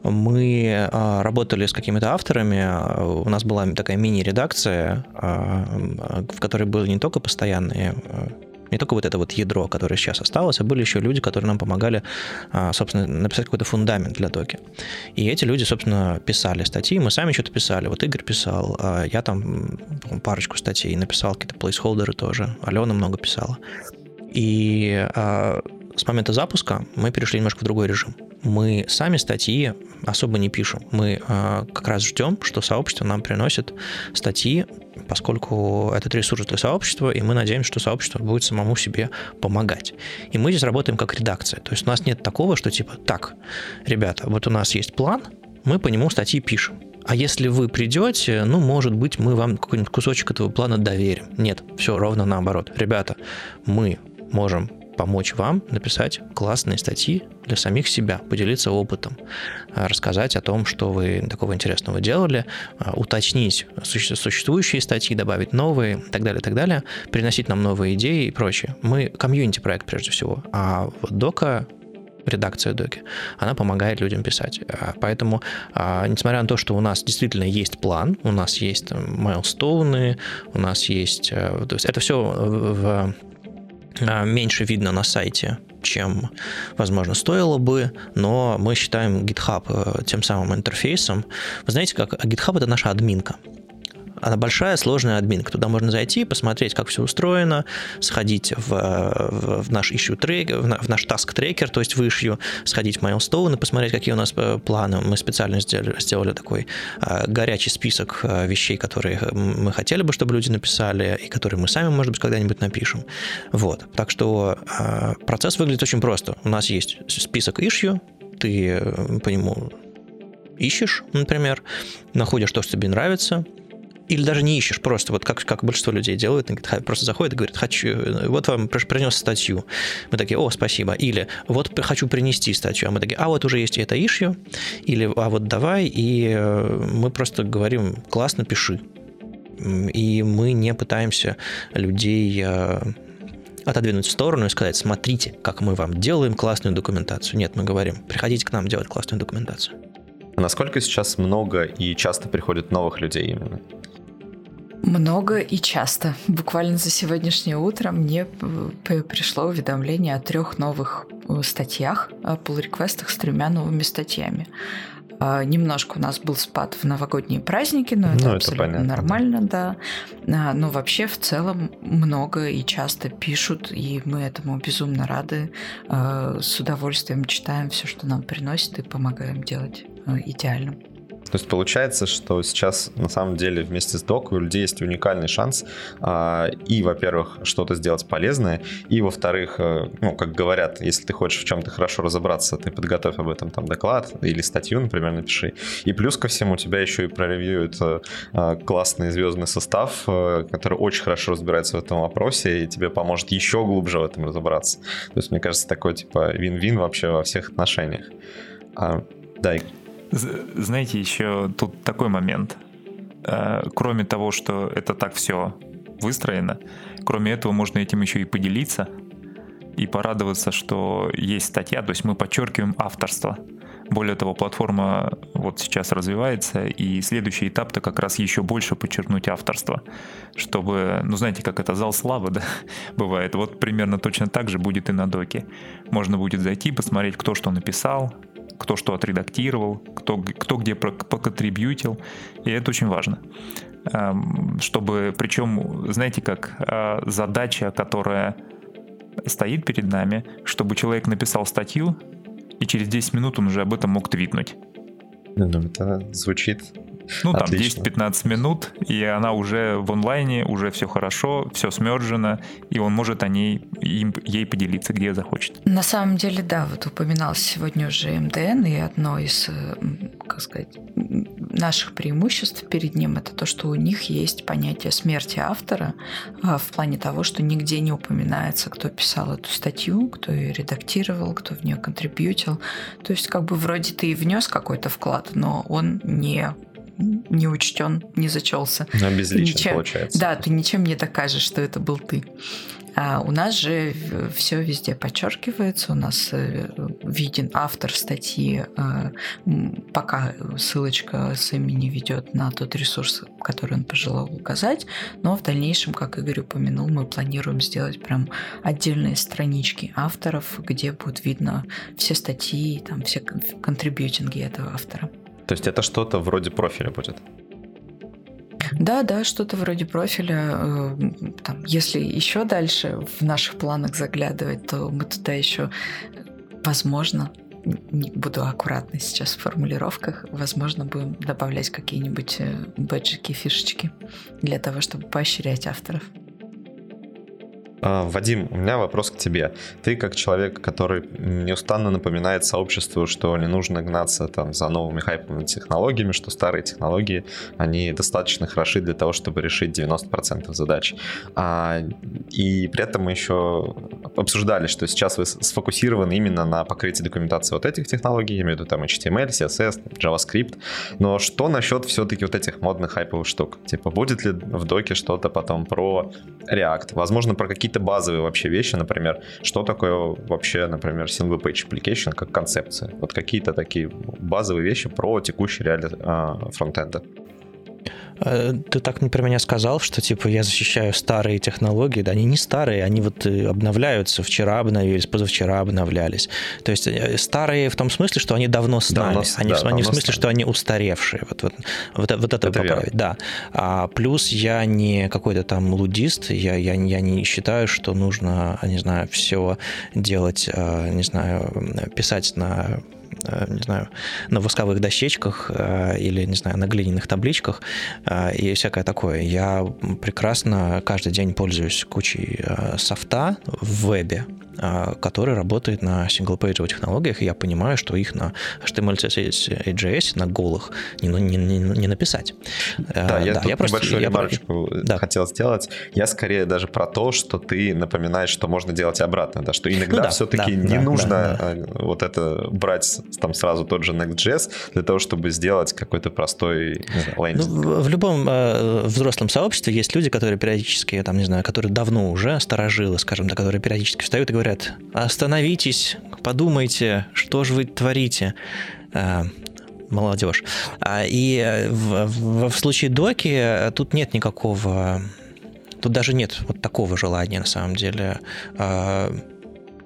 D: мы а, работали с какими-то авторами, у нас была такая мини-редакция, в которой были не только постоянные не только вот это вот ядро, которое сейчас осталось, а были еще люди, которые нам помогали, а, собственно, написать какой-то фундамент для доки. И эти люди, собственно, писали статьи, мы сами что-то писали. Вот Игорь писал, а я там парочку статей написал, какие-то плейсхолдеры тоже, Алена много писала. И а, с момента запуска мы перешли немножко в другой режим. Мы сами статьи особо не пишем. Мы э, как раз ждем, что сообщество нам приносит статьи, поскольку этот ресурс для сообщества, и мы надеемся, что сообщество будет самому себе помогать. И мы здесь работаем как редакция. То есть у нас нет такого, что типа, так, ребята, вот у нас есть план, мы по нему статьи пишем. А если вы придете, ну, может быть, мы вам какой-нибудь кусочек этого плана доверим. Нет, все ровно наоборот. Ребята, мы можем помочь вам написать классные статьи для самих себя, поделиться опытом, а, рассказать о том, что вы такого интересного делали, а, уточнить существующие статьи, добавить новые и так далее, и так далее, приносить нам новые идеи и прочее. Мы комьюнити проект прежде всего, а вот дока редакция доки, она помогает людям писать. А, поэтому, несмотря на то, что у нас действительно есть план, у нас есть майлстоуны, у нас есть... Э, то есть это все в а, меньше видно на сайте, чем, возможно, стоило бы, но мы считаем GitHub э, тем самым интерфейсом. Вы знаете, как GitHub — это наша админка. Она большая, сложная админка. Туда можно зайти, посмотреть, как все устроено, сходить в, в, в наш issue трекер, в наш task трекер, то есть в issue, сходить в milestone и посмотреть, какие у нас э, планы. Мы специально сделали, сделали такой а, горячий список а, вещей, которые мы хотели бы, чтобы люди написали, и которые мы сами, может быть, когда-нибудь напишем. Вот. Так что а, процесс выглядит очень просто. У нас есть список issue, ты по нему ищешь, например, находишь то, что тебе нравится, или даже не ищешь, просто вот как, как большинство людей делают на GitHub, просто заходит и говорит, хочу, вот вам принес статью. Мы такие, о, спасибо. Или вот хочу принести статью. А мы такие, а вот уже есть это issue. Или а вот давай, и э, мы просто говорим, классно, пиши. И мы не пытаемся людей э, отодвинуть в сторону и сказать, смотрите, как мы вам делаем классную документацию. Нет, мы говорим, приходите к нам делать классную документацию.
A: Насколько сейчас много и часто приходят новых людей именно?
C: Много и часто. Буквально за сегодняшнее утро мне пришло уведомление о трех новых э, статьях, о pull-реквестах с тремя новыми статьями. А, немножко у нас был спад в новогодние праздники, но это ну, абсолютно это понятно, нормально, да. да. Но вообще в целом много и часто пишут, и мы этому безумно рады. А, с удовольствием читаем все, что нам приносит, и помогаем делать э, идеальным.
A: То есть получается, что сейчас на самом деле вместе с док у людей есть уникальный шанс а, и, во-первых, что-то сделать полезное, и, во-вторых, а, ну, как говорят, если ты хочешь в чем-то хорошо разобраться, ты подготовь об этом там доклад или статью, например, напиши. И плюс ко всему тебя еще и проревьюет а, классный звездный состав, а, который очень хорошо разбирается в этом вопросе и тебе поможет еще глубже в этом разобраться. То есть, мне кажется, такой типа вин-вин вообще во всех отношениях. А, да,
B: знаете, еще тут такой момент. Э, кроме того, что это так все выстроено, кроме этого можно этим еще и поделиться и порадоваться, что есть статья, то есть мы подчеркиваем авторство. Более того, платформа вот сейчас развивается, и следующий этап-то как раз еще больше подчеркнуть авторство, чтобы, ну знаете, как это зал славы, да, бывает. Вот примерно точно так же будет и на доке. Можно будет зайти, посмотреть, кто что написал, кто что отредактировал, кто, кто где поконтрибьютил, и это очень важно. Эм, чтобы, причем, знаете, как э, задача, которая стоит перед нами, чтобы человек написал статью, и через 10 минут он уже об этом мог твитнуть.
A: Ну, это звучит
B: ну, там 10-15 минут, и она уже в онлайне, уже все хорошо, все смерджено, и он может о ней, им, ей поделиться, где захочет.
C: На самом деле, да, вот упоминался сегодня уже МДН, и одно из, как сказать, наших преимуществ перед ним это то, что у них есть понятие смерти автора а, в плане того, что нигде не упоминается, кто писал эту статью, кто ее редактировал, кто в нее контрибьютил. То есть как бы вроде ты и внес какой-то вклад, но он не не учтен, не зачелся.
A: Но безлично ничем, получается.
C: Да, ты ничем не докажешь, что это был ты. А у нас же все везде подчеркивается, у нас э, виден автор статьи, э, пока ссылочка с имени ведет на тот ресурс, который он пожелал указать, но в дальнейшем, как Игорь упомянул, мы планируем сделать прям отдельные странички авторов, где будет видно все статьи, там все контрибьютинги этого автора.
A: То есть это что-то вроде профиля будет?
C: Да, да, что-то вроде профиля. Э, там, если еще дальше в наших планах заглядывать, то мы туда еще, возможно, не буду аккуратной сейчас в формулировках, возможно, будем добавлять какие-нибудь э, бэджики, фишечки для того, чтобы поощрять авторов.
A: А, Вадим, у меня вопрос к тебе. Ты как человек, который неустанно напоминает сообществу, что не нужно гнаться там за новыми хайповыми технологиями, что старые технологии, они достаточно хороши для того, чтобы решить 90% задач. А, и при этом мы еще обсуждали, что сейчас вы сфокусированы именно на покрытии документации вот этих технологий, я имею в виду там HTML, CSS, JavaScript. Но что насчет все-таки вот этих модных хайповых штук? Типа, будет ли в доке что-то потом про React? Возможно, про какие какие-то базовые вообще вещи, например, что такое вообще, например, single page application как концепция. Вот какие-то такие базовые вещи про текущий реалии а, фронтенда.
D: Э, ты так про меня сказал, что типа я защищаю старые технологии, да, они не старые, они вот э, обновляются, вчера обновились, позавчера обновлялись. То есть э, старые в том смысле, что они давно с нами, давно, они, да, они в смысле, что они устаревшие. Вот, вот, вот, вот это, это поправить, верно. да. А плюс я не какой-то там лудист, я, я, я не считаю, что нужно, не знаю, все делать, не знаю, писать на не знаю, на восковых дощечках э, или, не знаю, на глиняных табличках э, и всякое такое. Я прекрасно каждый день пользуюсь кучей софта в вебе, который работает на синглпейджевых технологиях, и я понимаю, что их на HTML, CSS и JS на голых не, не, не, не написать.
A: Да, а, я да, тут я небольшую я ремарочку да. хотел сделать. Я скорее даже про то, что ты напоминаешь, что можно делать обратно, да, что иногда ну, да, все-таки да, не да, нужно да, да. вот это брать там сразу тот же Next.js для того, чтобы сделать какой-то простой лендинг.
D: Ну, в любом э, взрослом сообществе есть люди, которые периодически, там, не знаю, которые давно уже сторожилы, скажем так, которые периодически встают и говорят, говорят, остановитесь, подумайте, что же вы творите а, молодежь. А, и э, в, в, в случае доки э, тут нет никакого, тут даже нет вот такого желания на самом деле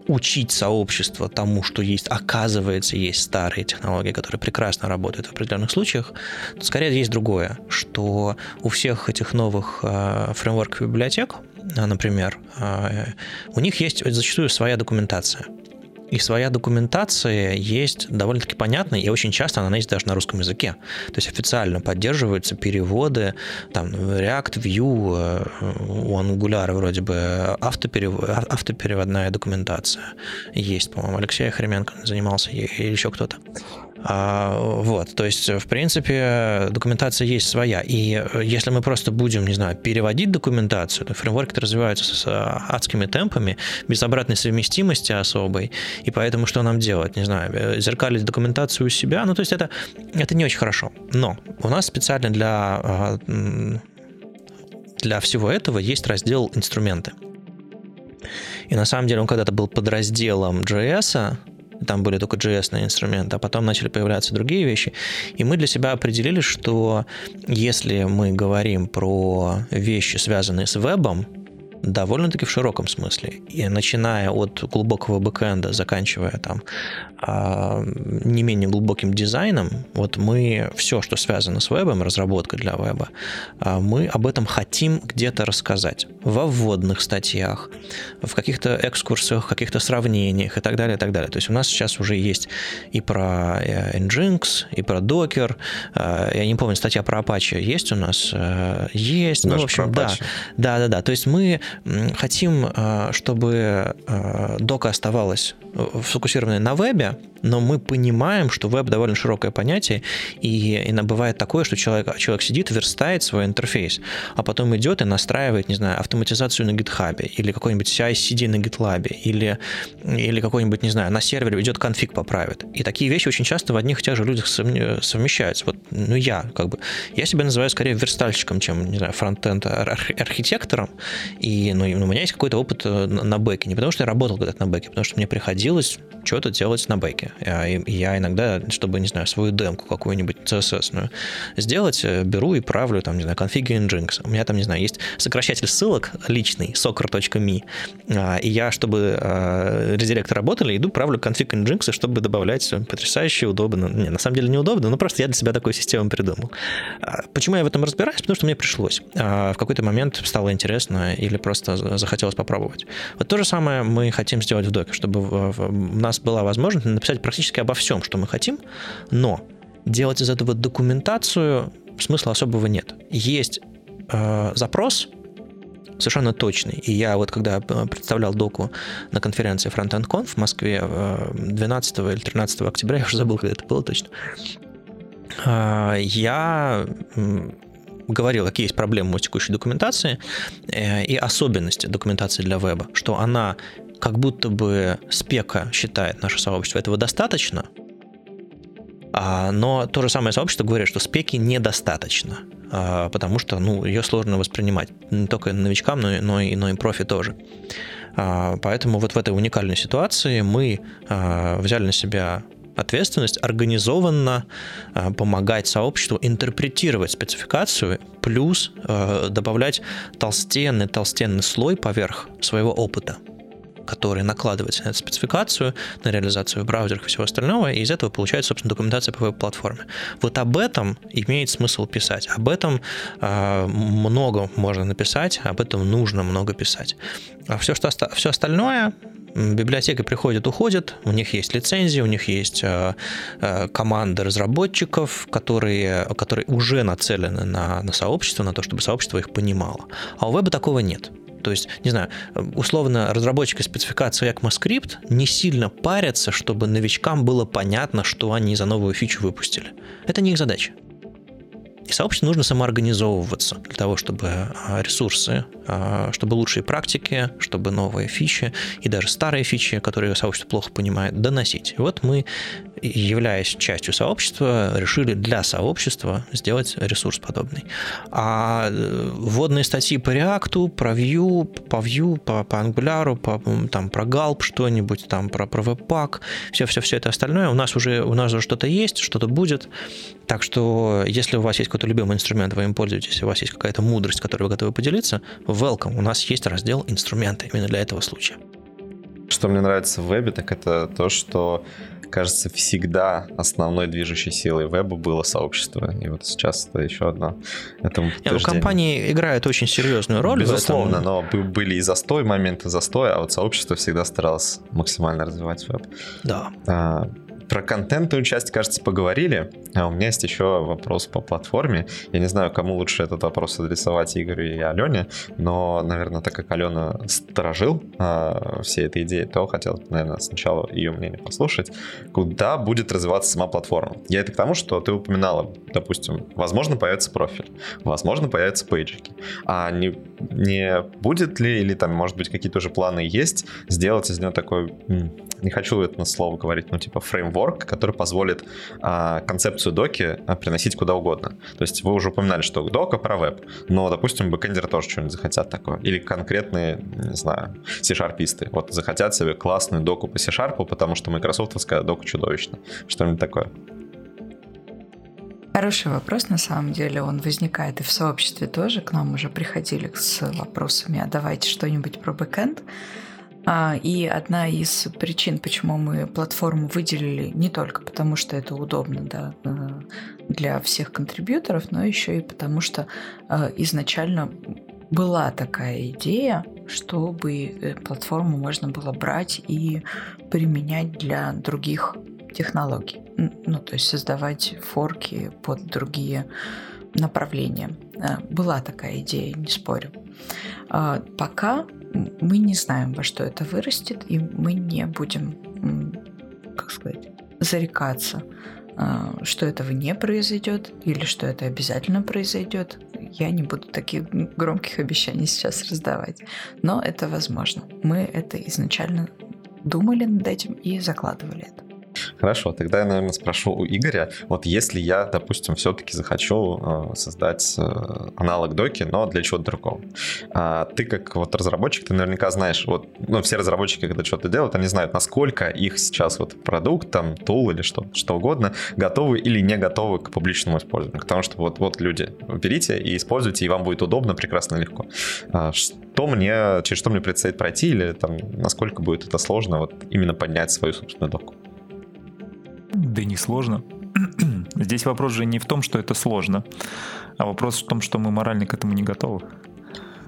D: учить сообщество тому, что есть, оказывается, есть старые технологии, которые прекрасно работают в определенных случаях, то скорее есть другое, что у всех этих новых фреймворков библиотек, например, у них есть зачастую своя документация. и своя документация есть довольно-таки понятная, и очень часто она есть даже на русском языке. То есть официально поддерживаются переводы, там, React, Vue, э, у Angular вроде бы автоперев... автопереводная документация есть, по-моему, Алексей Хременко занимался, или еще кто-то. А, вот, то есть, в принципе, документация есть своя. И э, если мы просто будем, не знаю, переводить документацию, то фреймворк развивается с адскими темпами, без обратной совместимости особой. И поэтому что нам делать? Не знаю, э, зеркалить документацию у себя. Ну, то есть это, это не очень хорошо. Но у нас специально для, а, для всего этого есть раздел «Инструменты». И на самом деле он когда-то был подразделом JS, там были только JS инструменты, а потом начали появляться другие вещи. И мы для себя определили, что если мы говорим про вещи, связанные с вебом, довольно-таки в широком смысле. И начиная от глубокого бэкэнда, заканчивая там а, не менее глубоким дизайном, вот мы все, что связано с вебом, разработка для веба, а, мы об этом хотим где-то рассказать. Во вводных статьях, в каких-то экскурсиях, каких-то сравнениях и так далее, и так далее. То есть у нас сейчас уже есть и про э, Nginx, и про Docker. А, я не помню, статья про Apache есть у нас? Э, есть. Даже ну, в общем, да. Да, да, да. То есть мы хотим, э, чтобы э, дока оставалась сфокусированной на вебе, но мы понимаем, что веб довольно широкое понятие, и иногда бывает такое, что человек, человек сидит, верстает свой интерфейс, а потом идет и настраивает, не знаю, автоматизацию на GitHub, или какой-нибудь CI-CD на GitLab, или, или какой-нибудь, не знаю, на сервере идет конфиг поправит. И такие вещи очень часто в одних и тех же людях совмещаются. Вот, ну, я, как бы, я себя называю скорее верстальщиком, чем, не знаю, фронтенд архитектором, и ну, у меня есть какой-то опыт э, на бэке, не потому что я работал когда-то на бэке, потому что мне приходилось что-то делать на бэке. А, я иногда, чтобы, не знаю, свою демку какую-нибудь CSS сделать, э, беру и правлю, там, не знаю, конфиги Nginx. У меня там, не знаю, есть сокращатель ссылок личный, soccer.me, а, и я, чтобы а, редиректоры работали, иду, правлю конфиг Nginx, чтобы добавлять потрясающе удобно. Не, на самом деле неудобно, но просто я для себя такую систему придумал. Почему я в этом разбираюсь? Потому что мне пришлось. В какой-то момент стало интересно или просто захотелось попробовать. Вот то же самое мы хотим сделать в доке, чтобы у нас была возможность написать практически обо всем, что мы хотим, но делать из этого документацию смысла особого нет. Есть э, запрос, совершенно точный. И я вот когда э, представлял доку на конференции Frontend Conf в Москве 12 э, или 13 октября, я уже забыл, когда это было точно, э, я говорил, какие есть проблемы у текущей документации и особенности документации для веба, что она как будто бы спека считает наше сообщество. Этого достаточно, а, но то же самое сообщество говорит, что спеки недостаточно, а, потому что ну, ее сложно воспринимать. Не только новичкам, но, но, и, но и профи тоже. А, поэтому вот в этой уникальной ситуации мы взяли на себя ответственность организованно помогать сообществу интерпретировать спецификацию, плюс добавлять толстенный толстенный слой поверх своего опыта который накладывается на эту спецификацию, на реализацию в браузерах и всего остального, и из этого получается, собственно, документация по веб-платформе. Вот об этом имеет смысл писать. Об этом э, много можно написать, об этом нужно много писать. А все, что все остальное, библиотека приходит, уходит, у них есть лицензии, у них есть э, э, команды разработчиков, которые, которые уже нацелены на, на сообщество, на то, чтобы сообщество их понимало. А у веба такого нет. То есть, не знаю, условно, разработчик спецификации ECMAScript не сильно парятся, чтобы новичкам было понятно, что они за новую фичу выпустили. Это не их задача. И сообществу нужно самоорганизовываться для того, чтобы а, ресурсы, а, чтобы лучшие практики, чтобы новые фичи и даже старые фичи, которые сообщество плохо понимает, доносить. И вот мы являясь частью сообщества, решили для сообщества сделать ресурс подобный. А э, вводные статьи по React, про Vue, по Vue, по, по Angular, по, там, про Gulp что-нибудь, там, про, про Webpack, все-все-все это остальное, у нас уже, у нас уже что-то есть, что-то будет. Так что, если у вас есть какой-то любимый инструмент, вы им пользуетесь, у вас есть какая-то мудрость, которой вы готовы поделиться, welcome, у нас есть раздел инструменты именно для этого случая.
A: Что мне нравится в вебе, так это то, что кажется, всегда основной движущей силой веба было сообщество. И вот сейчас это еще одно этому
D: Нет, ну, компании играют очень серьезную роль.
A: Безусловно, но были и застой, моменты застоя, а вот сообщество всегда старалось максимально развивать веб.
D: Да.
A: А, про контентную часть, кажется, поговорили. А у меня есть еще вопрос по платформе. Я не знаю, кому лучше этот вопрос адресовать, Игорю и Алене, но, наверное, так как Алена сторожил а, всей этой идеи, то хотел, наверное, сначала ее мнение послушать. Куда будет развиваться сама платформа? Я это к тому, что ты упоминала, допустим, возможно, появится профиль, возможно, появятся пейджики. А не, не будет ли, или там, может быть, какие-то уже планы есть, сделать из него такой, не хочу это слово говорить, ну, типа фреймворк, фреймворк, который позволит а, концепцию доки а, приносить куда угодно. То есть вы уже упоминали, что дока про веб, но, допустим, бэкэндеры тоже что-нибудь захотят такое. Или конкретные, не знаю, C-шарписты. Вот захотят себе классную доку по C-шарпу, потому что майкрософтовская дока чудовищна. Что-нибудь такое.
C: Хороший вопрос, на самом деле, он возникает и в сообществе тоже. К нам уже приходили с вопросами, а давайте что-нибудь про бэкэнд. А, и одна из причин, почему мы платформу выделили, не только потому, что это удобно да, э, для всех контрибьюторов, но еще и потому, что э, изначально была такая идея, чтобы э, платформу можно было брать и применять для других технологий. Ну, то есть создавать форки под другие направления. Была такая идея, не спорю. А, пока мы не знаем, во что это вырастет, и мы не будем, как сказать, зарекаться, а, что этого не произойдет или что это обязательно произойдет. Я не буду таких громких обещаний сейчас раздавать. Но это возможно. Мы это изначально думали над этим и закладывали это.
A: Хорошо, тогда я, наверное, спрошу у Игоря, вот если я, допустим, все-таки захочу э, создать э, аналог доки, но для чего-то другого. А ты как вот разработчик, ты наверняка знаешь, вот, ну, все разработчики, когда что-то делают, они знают, насколько их сейчас вот продукт, там, тул или что, что угодно, готовы или не готовы к публичному использованию. Потому что вот, вот люди, берите и используйте, и вам будет удобно, прекрасно, легко. А что мне, через что мне предстоит пройти, или там, насколько будет это сложно, вот именно поднять свою собственную доку?
B: Да не сложно. Здесь вопрос же не в том, что это сложно, а вопрос в том, что мы морально к этому не готовы.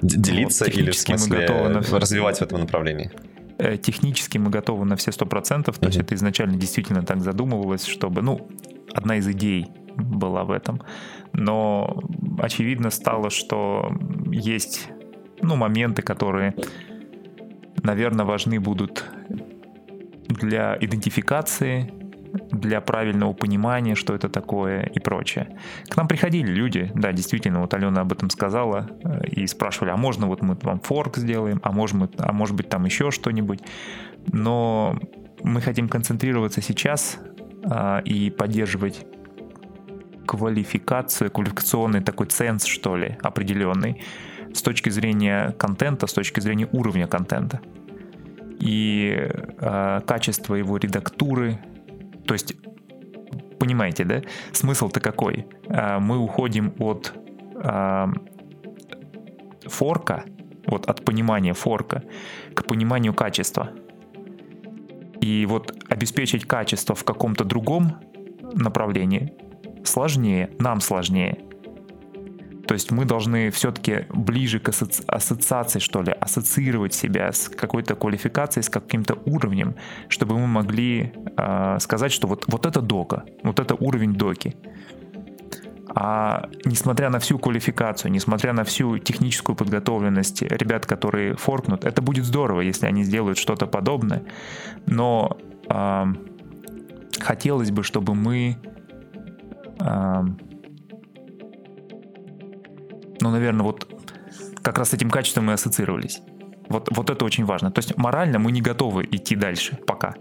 A: Делиться вот, или в смысле мы готовы на... развивать в этом направлении?
B: Э, технически мы готовы на все сто процентов, то есть это изначально действительно так задумывалось, чтобы, ну, одна из идей была в этом, но очевидно стало, что есть, ну, моменты, которые, наверное, важны будут для идентификации для правильного понимания, что это такое и прочее. К нам приходили люди, да, действительно, вот Алена об этом сказала, э, и спрашивали, а можно вот мы вам форк сделаем, а, можем, а может быть там еще что-нибудь. Но мы хотим концентрироваться сейчас а, и поддерживать квалификацию, квалификационный такой ценз, что ли, определенный, с точки зрения контента, с точки зрения уровня контента. И э, качество его редактуры, то есть, понимаете, да? Смысл-то какой? А, мы уходим от а, форка, вот от понимания форка к пониманию качества. И вот обеспечить качество в каком-то другом направлении сложнее, нам сложнее. То есть мы должны все-таки ближе к асоци- ассоциации, что ли, ассоциировать себя с какой-то квалификацией, с каким-то уровнем, чтобы мы могли э, сказать, что вот, вот это дока, вот это уровень доки. А несмотря на всю квалификацию, несмотря на всю техническую подготовленность ребят, которые форкнут, это будет здорово, если они сделают что-то подобное. Но э, хотелось бы, чтобы мы э, ну, наверное, вот как раз с этим качеством мы ассоциировались. Вот, вот это очень важно. То есть морально мы не готовы идти дальше пока.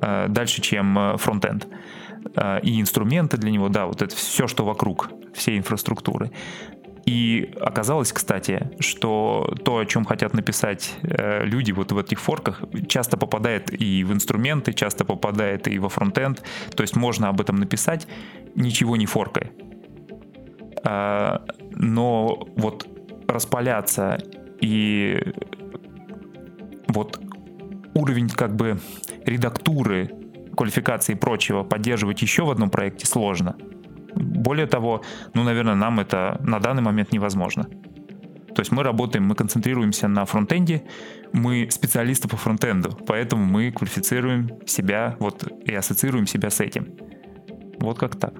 B: Э, дальше, чем э, фронтенд. Э, и инструменты для него, да, вот это все, что вокруг, все инфраструктуры. И оказалось, кстати, что то, о чем хотят написать э, люди вот в этих форках, часто попадает и в инструменты, часто попадает и во фронтенд. То есть можно об этом написать, ничего не форкая. А, но вот распаляться и вот уровень как бы редактуры, квалификации и прочего поддерживать еще в одном проекте сложно. Более того, ну, наверное, нам это на данный момент невозможно. То есть мы работаем, мы концентрируемся на фронтенде, мы специалисты по фронтенду, поэтому мы квалифицируем себя вот и ассоциируем себя с этим. Вот как так.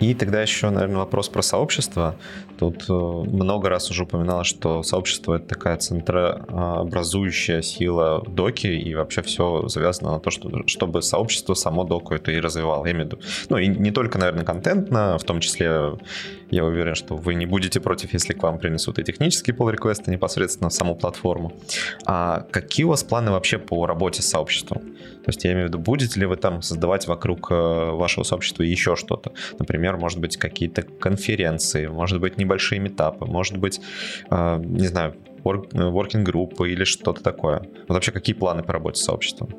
A: И тогда еще, наверное, вопрос про сообщество. Тут э, много раз уже упоминалось, что сообщество — это такая центрообразующая сила доки, и вообще все завязано на то, что, чтобы сообщество само доку это и развивало. Я имею в виду, ну и не только, наверное, контентно, в том числе я уверен, что вы не будете против, если к вам принесут и технические pull реквесты непосредственно в саму платформу. А какие у вас планы вообще по работе с сообществом? То есть я имею в виду, будете ли вы там создавать вокруг э, вашего сообщества еще что-то? Например, может быть, какие-то конференции, может быть, небольшие метапы, может быть, э, не знаю, working группы или что-то такое. Вот вообще какие планы по работе с сообществом?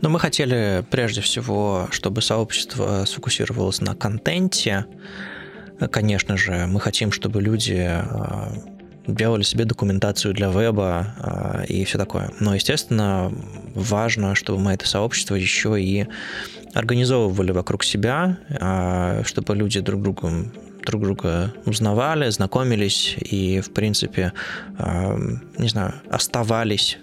D: Но мы хотели прежде всего, чтобы сообщество сфокусировалось на контенте. Конечно же, мы хотим, чтобы люди делали себе документацию для веба а, и все такое. Но, естественно, важно, чтобы мы это сообщество еще и организовывали вокруг себя, а, чтобы люди друг другу друг друга узнавали, знакомились и, в принципе, не знаю, оставались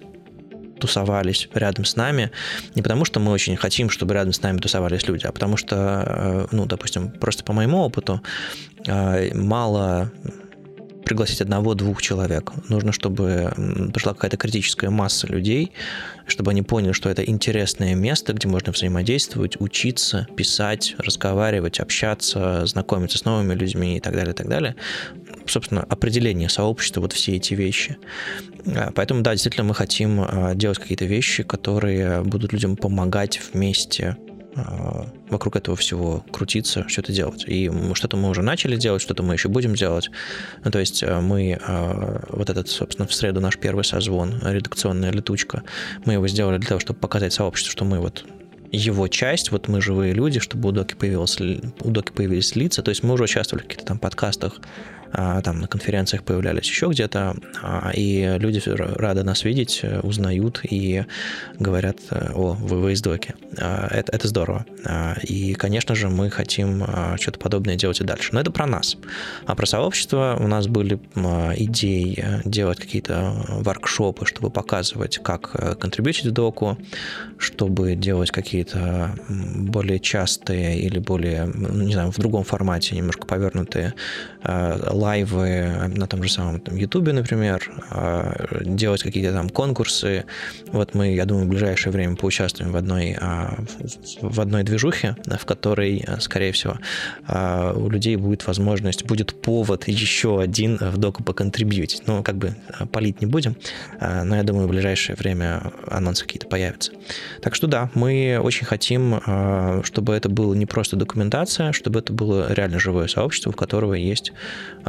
D: тусовались рядом с нами, не потому что мы очень хотим, чтобы рядом с нами тусовались люди, а потому что, э, ну, допустим, просто по моему опыту, э, мало пригласить одного-двух человек. Нужно, чтобы пришла какая-то критическая масса людей, чтобы они поняли, что это интересное место, где можно взаимодействовать, учиться, писать, разговаривать, общаться, знакомиться с новыми людьми и так далее, и так далее. Собственно, определение сообщества, вот все эти вещи. А, поэтому, да, действительно, мы хотим а, делать какие-то вещи, которые будут людям помогать вместе вокруг этого всего крутиться, что-то делать. И что-то мы уже начали делать, что-то мы еще будем делать. Ну, то есть э, мы э, вот этот, собственно, в среду наш первый созвон, редакционная летучка, мы его сделали для того, чтобы показать сообществу, что мы вот его часть, вот мы живые люди, чтобы у Доки, появилось, у Доки появились лица, то есть мы уже участвовали в каких-то там подкастах, а, там на конференциях появлялись еще где-то, а, и люди рады нас видеть, э, узнают и говорят, э, о, из Доки. А, это, это здорово. И, конечно же, мы хотим что-то подобное делать и дальше. Но это про нас. А про сообщество у нас были идеи э, делать какие-то воркшопы, чтобы показывать, как контрибьютить в доку, чтобы делать какие-то более частые или более, ну, не знаю, в другом формате, немножко повернутые лайвы на том же самом там, YouTube, например, а, делать какие-то там конкурсы. Вот мы, я думаю, в ближайшее время поучаствуем в одной, а, в одной движухе, в которой, скорее всего, а, у людей будет возможность, будет повод еще один в доку поконтрибьютить. Ну, как бы палить не будем, но я думаю, в ближайшее время анонсы какие-то появятся. Так что да, мы очень хотим, чтобы это было не просто документация, чтобы это было реально живое сообщество, у которого есть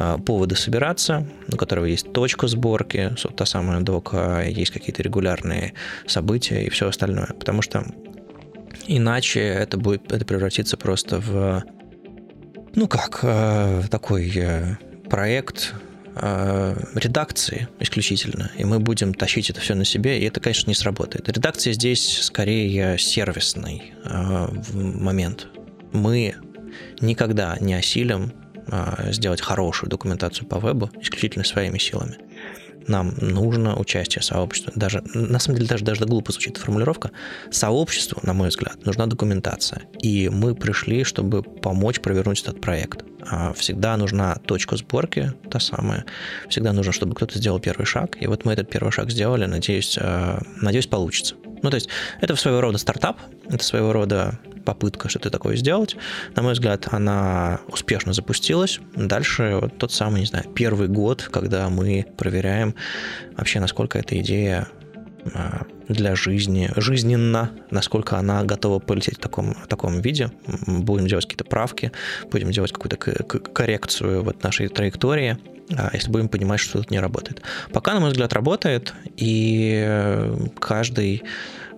D: а, поводы собираться, у которого есть точка сборки, та самая дока, есть какие-то регулярные события и все остальное. Потому что иначе это будет это превратится просто в ну как а, такой э, проект редакции исключительно, и мы будем тащить это все на себе, и это, конечно, не сработает. Редакция здесь скорее сервисный момент. Мы никогда не осилим сделать хорошую документацию по вебу исключительно своими силами. Нам нужно участие сообщества. Даже, на самом деле, даже, даже глупо звучит формулировка. Сообществу, на мой взгляд, нужна документация. И мы пришли, чтобы помочь провернуть этот проект. А, всегда нужна точка сборки, та самая. Всегда нужно, чтобы кто-то сделал первый шаг. И вот мы этот первый шаг сделали. Надеюсь, а, надеюсь получится. Ну, то есть это своего рода стартап, это своего рода попытка что-то такое сделать. На мой взгляд, она успешно запустилась. Дальше вот тот самый, не знаю, первый год, когда мы проверяем вообще, насколько эта идея для жизни, жизненно, насколько она готова полететь в таком, в таком виде. Будем делать какие-то правки, будем делать какую-то коррекцию вот нашей траектории, а, если будем понимать, что тут не работает. Пока, на мой взгляд, работает, и каждый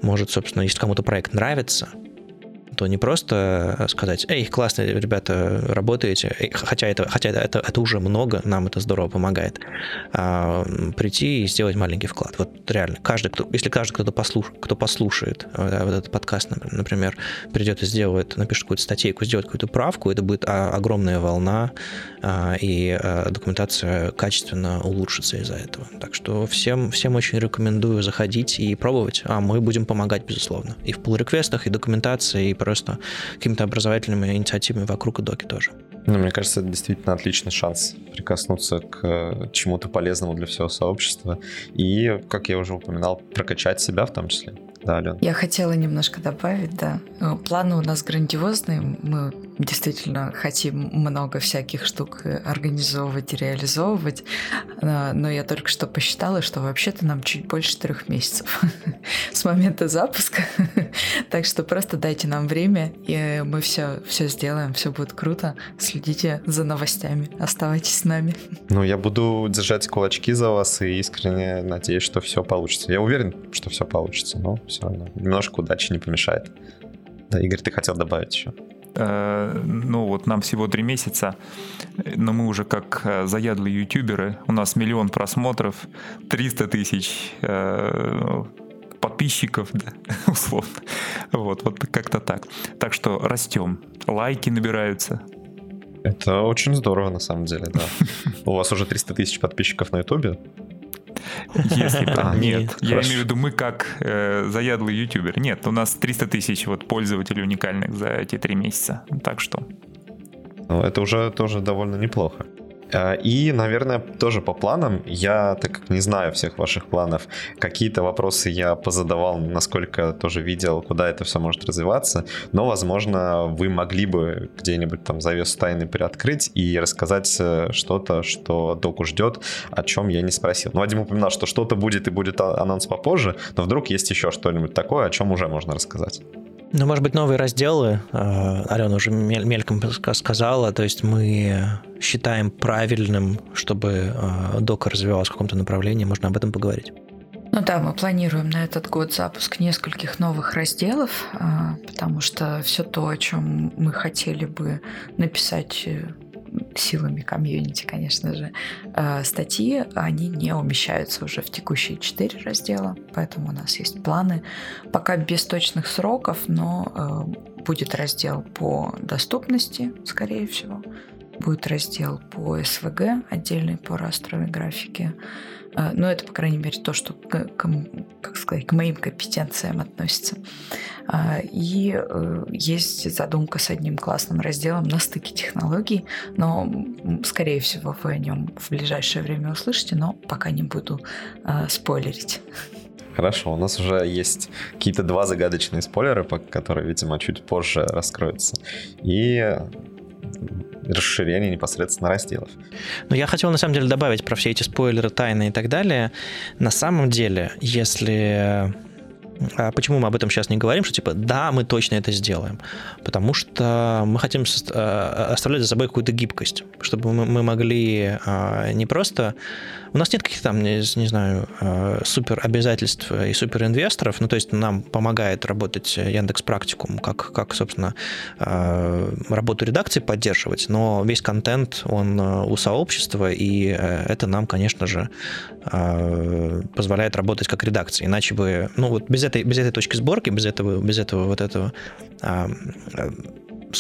D: может, собственно, если кому-то проект нравится, то не просто сказать, эй, классно, ребята, работаете, хотя это, хотя это, это уже много, нам это здорово помогает, а, прийти и сделать маленький вклад. Вот реально, каждый, кто, если каждый, кто, послуш, кто послушает э, вот этот подкаст, например, придет и сделает, напишет какую-то статейку, сделает какую-то правку, это будет огромная волна, а, и э, документация качественно улучшится из-за этого. Так что всем, всем очень рекомендую заходить и пробовать, а мы будем помогать, безусловно. И в pull-реквестах, и документации, и просто какими-то образовательными инициативами вокруг и доки тоже.
A: Ну, мне кажется, это действительно отличный шанс прикоснуться к э, чему-то полезному для всего сообщества и, как я уже упоминал, прокачать себя в том числе. Да, Ален.
C: Я хотела немножко добавить, да. Э, планы у нас грандиозные. Мы действительно хотим много всяких штук организовывать и реализовывать. Э, но я только что посчитала, что вообще-то нам чуть больше трех месяцев с момента запуска. Так что просто дайте нам время, и мы все, все сделаем, все будет круто. Следите за новостями, оставайтесь с нами.
A: Ну, я буду держать кулачки за вас и искренне надеюсь, что все получится. Я уверен, что все получится, но все равно. Немножко удачи не помешает. Да, Игорь, ты хотел добавить еще?
B: Э, ну вот нам всего три месяца, но мы уже как э, заядлые ютуберы, у нас миллион просмотров, 300 тысяч э, подписчиков, да, условно. Вот, вот как-то так. Так что растем, лайки набираются.
A: Это очень здорово, на самом деле, да. У вас уже 300 тысяч подписчиков на ютубе?
B: Если. А, нет, я имею в виду мы как э, заядлый ютубер. Нет, у нас 300 тысяч вот пользователей уникальных за эти три месяца. Так что...
A: Ну, это уже тоже довольно неплохо. А, и, наверное, тоже по планам, я, так как не знаю всех ваших планов, какие-то вопросы я позадавал, насколько тоже видел, куда это все может развиваться, но, возможно, вы могли бы где-нибудь там завес тайны приоткрыть и рассказать э, что-то, что доку ждет, о чем я не спросил. Ну, Вадим упоминал, что что-то будет и будет а, анонс попозже, но вдруг есть еще что-нибудь такое, о чем уже можно рассказать.
D: Ну, может быть, новые разделы, а, Алена уже мельком сказала, то есть мы считаем правильным, чтобы а, дока развивалась в каком-то направлении, можно об этом поговорить.
C: Ну да, мы планируем на этот год запуск нескольких новых разделов, а, потому что все то, о чем мы хотели бы написать э, силами комьюнити, конечно же, э, статьи, они не умещаются уже в текущие четыре раздела, поэтому у нас есть планы, пока без точных сроков, но э, будет раздел по доступности, скорее всего, будет раздел по СВГ, отдельный по растровой графике, но это, по крайней мере, то, что к, к, как сказать, к моим компетенциям относится. А, и э, есть задумка с одним классным разделом на стыке технологий, но, скорее всего, вы о нем в ближайшее время услышите, но пока не буду а, спойлерить.
A: Хорошо, у нас уже есть какие-то два загадочные спойлера, которые, видимо, чуть позже раскроются. И расширение непосредственно разделов.
D: Но я хотел на самом деле добавить про все эти спойлеры, тайны и так далее. На самом деле, если а почему мы об этом сейчас не говорим, что типа да, мы точно это сделаем? Потому что мы хотим а, оставлять за собой какую-то гибкость, чтобы мы могли а, не просто у нас нет каких-то там, не, не знаю, э, супер обязательств и супер инвесторов. Ну, то есть нам помогает работать Яндекс Практикум, как, как собственно, э, работу редакции поддерживать, но весь контент, он э, у сообщества, и это нам, конечно же, позволяет работать как редакция. Иначе бы, ну, вот без этой, без этой точки сборки, без этого, без этого вот этого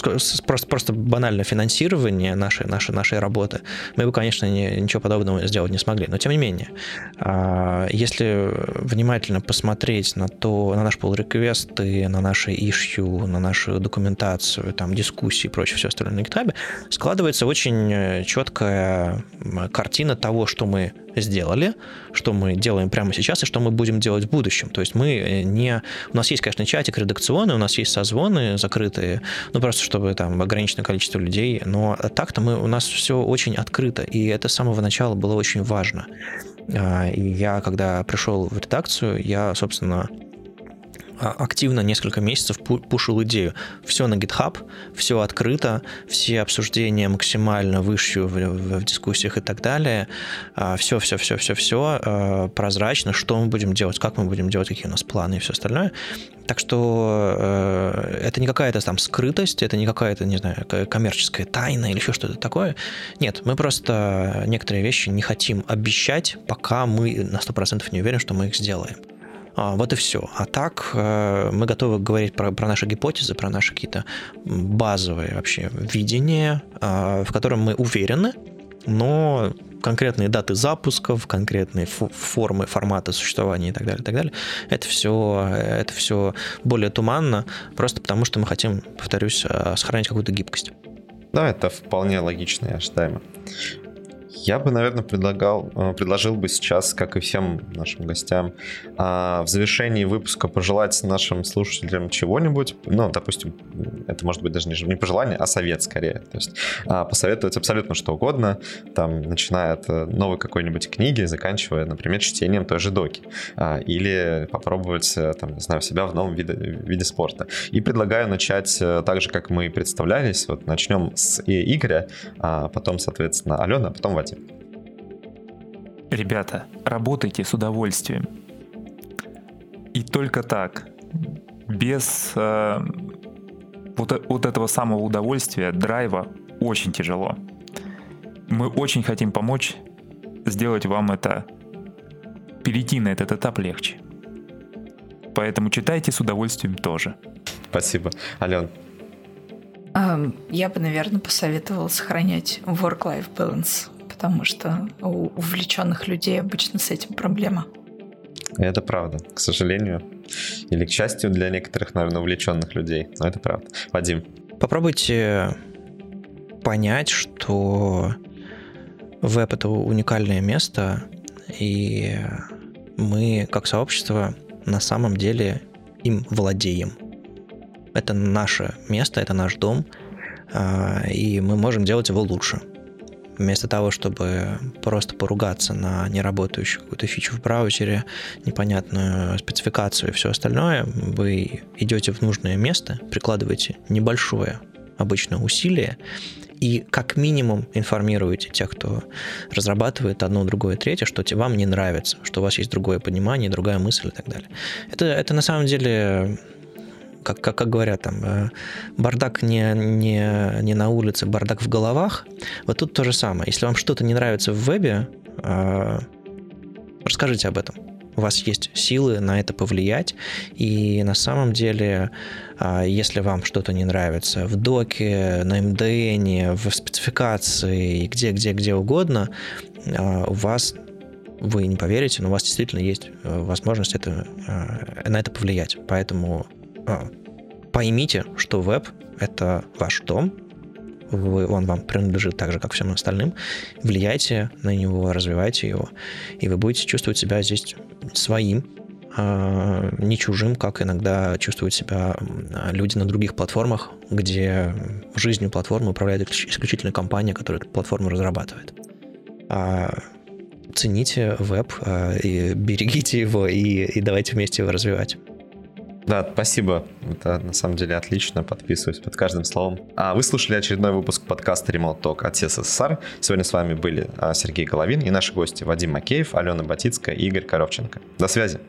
D: просто, просто банальное финансирование нашей, нашей, нашей работы, мы бы, конечно, не, ничего подобного сделать не смогли. Но тем не менее, а, если внимательно посмотреть на то, на наш pull и на наши issue, на нашу документацию, там, дискуссии и прочее, все остальное на GitHub, складывается очень четкая картина того, что мы сделали, что мы делаем прямо сейчас и что мы будем делать в будущем. То есть мы э, не... У нас есть, конечно, чатик редакционный, у нас есть созвоны закрытые, ну просто чтобы там ограниченное количество людей, но так-то мы, у нас все очень открыто, и это с самого начала было очень важно. А, и я, когда пришел в редакцию, я, собственно, активно несколько месяцев пушил идею. Все на GitHub, все открыто, все обсуждения максимально выше в, в, в дискуссиях и так далее. Все, все, все, все, все прозрачно, что мы будем делать, как мы будем делать, какие у нас планы и все остальное. Так что э, это не какая-то там скрытость, это не какая-то, не знаю, коммерческая тайна или еще что-то такое. Нет, мы просто некоторые вещи не хотим обещать, пока мы на 100% не уверены, что мы их сделаем. А, вот и все. А так э, мы готовы говорить про, про наши гипотезы, про наши какие-то базовые вообще видения, э, в котором мы уверены, но конкретные даты запусков, конкретные формы, форматы существования и так далее, и так далее, это все, это все более туманно, просто потому что мы хотим, повторюсь, э, сохранить какую-то гибкость.
A: Да, это вполне логично и ожидаемо. Я бы, наверное, предлагал, э, предложил бы сейчас, как и всем нашим гостям, а, в завершении выпуска пожелать нашим слушателям чего-нибудь. Ну, допустим, это может быть даже не пожелание, а совет скорее. То есть а, посоветовать абсолютно что угодно, там, начиная от э, новой какой-нибудь книги, заканчивая, например, чтением той же доки. А, или попробовать, э, там, не знаю, себя в новом виде, виде спорта. И предлагаю начать так же, как мы представлялись. Вот начнем с Игоря, потом, соответственно, Алена, а потом Вадим.
B: Ребята, работайте с удовольствием. И только так, без э, вот, вот этого самого удовольствия, драйва, очень тяжело. Мы очень хотим помочь сделать вам это, перейти на этот этап легче. Поэтому читайте с удовольствием тоже.
A: Спасибо. Ален,
C: я бы, наверное, посоветовала сохранять work-life balance потому что у увлеченных людей обычно с этим проблема.
A: Это правда, к сожалению. Или к счастью для некоторых, наверное, увлеченных людей. Но это правда. Вадим.
D: Попробуйте понять, что веб — это уникальное место, и мы, как сообщество, на самом деле им владеем. Это наше место, это наш дом, а, и мы можем делать его лучше — Вместо того, чтобы просто поругаться на неработающую какую-то фичу в браузере, непонятную спецификацию и все остальное, вы идете в нужное место, прикладываете небольшое обычное усилие и как минимум информируете тех, кто разрабатывает одно, другое, третье, что вам не нравится, что у вас есть другое понимание, другая мысль и так далее. Это, это на самом деле как, как, как говорят там, э, бардак не, не, не на улице, бардак в головах. Вот тут то же самое. Если вам что-то не нравится в вебе, э, расскажите об этом. У вас есть силы на это повлиять, и на самом деле, э, если вам что-то не нравится в доке, на MDN, в спецификации, где, где, где угодно, у вас вы не поверите, но у вас действительно есть возможность это, на это повлиять. Поэтому а, поймите, что веб — это ваш дом, вы, он вам принадлежит так же, как всем остальным. Влияйте на него, развивайте его, и вы будете чувствовать себя здесь своим, а не чужим, как иногда чувствуют себя люди на других платформах, где жизнью платформы управляет исключительно компания, которая эту платформу разрабатывает. А цените веб а, и берегите его, и, и давайте вместе его развивать.
A: Да, спасибо. Это на самом деле отлично. Подписываюсь под каждым словом. А вы слушали очередной выпуск подкаста Remote Talk от СССР. Сегодня с вами были а, Сергей Головин и наши гости Вадим Макеев, Алена Батицкая и Игорь Коровченко. До связи.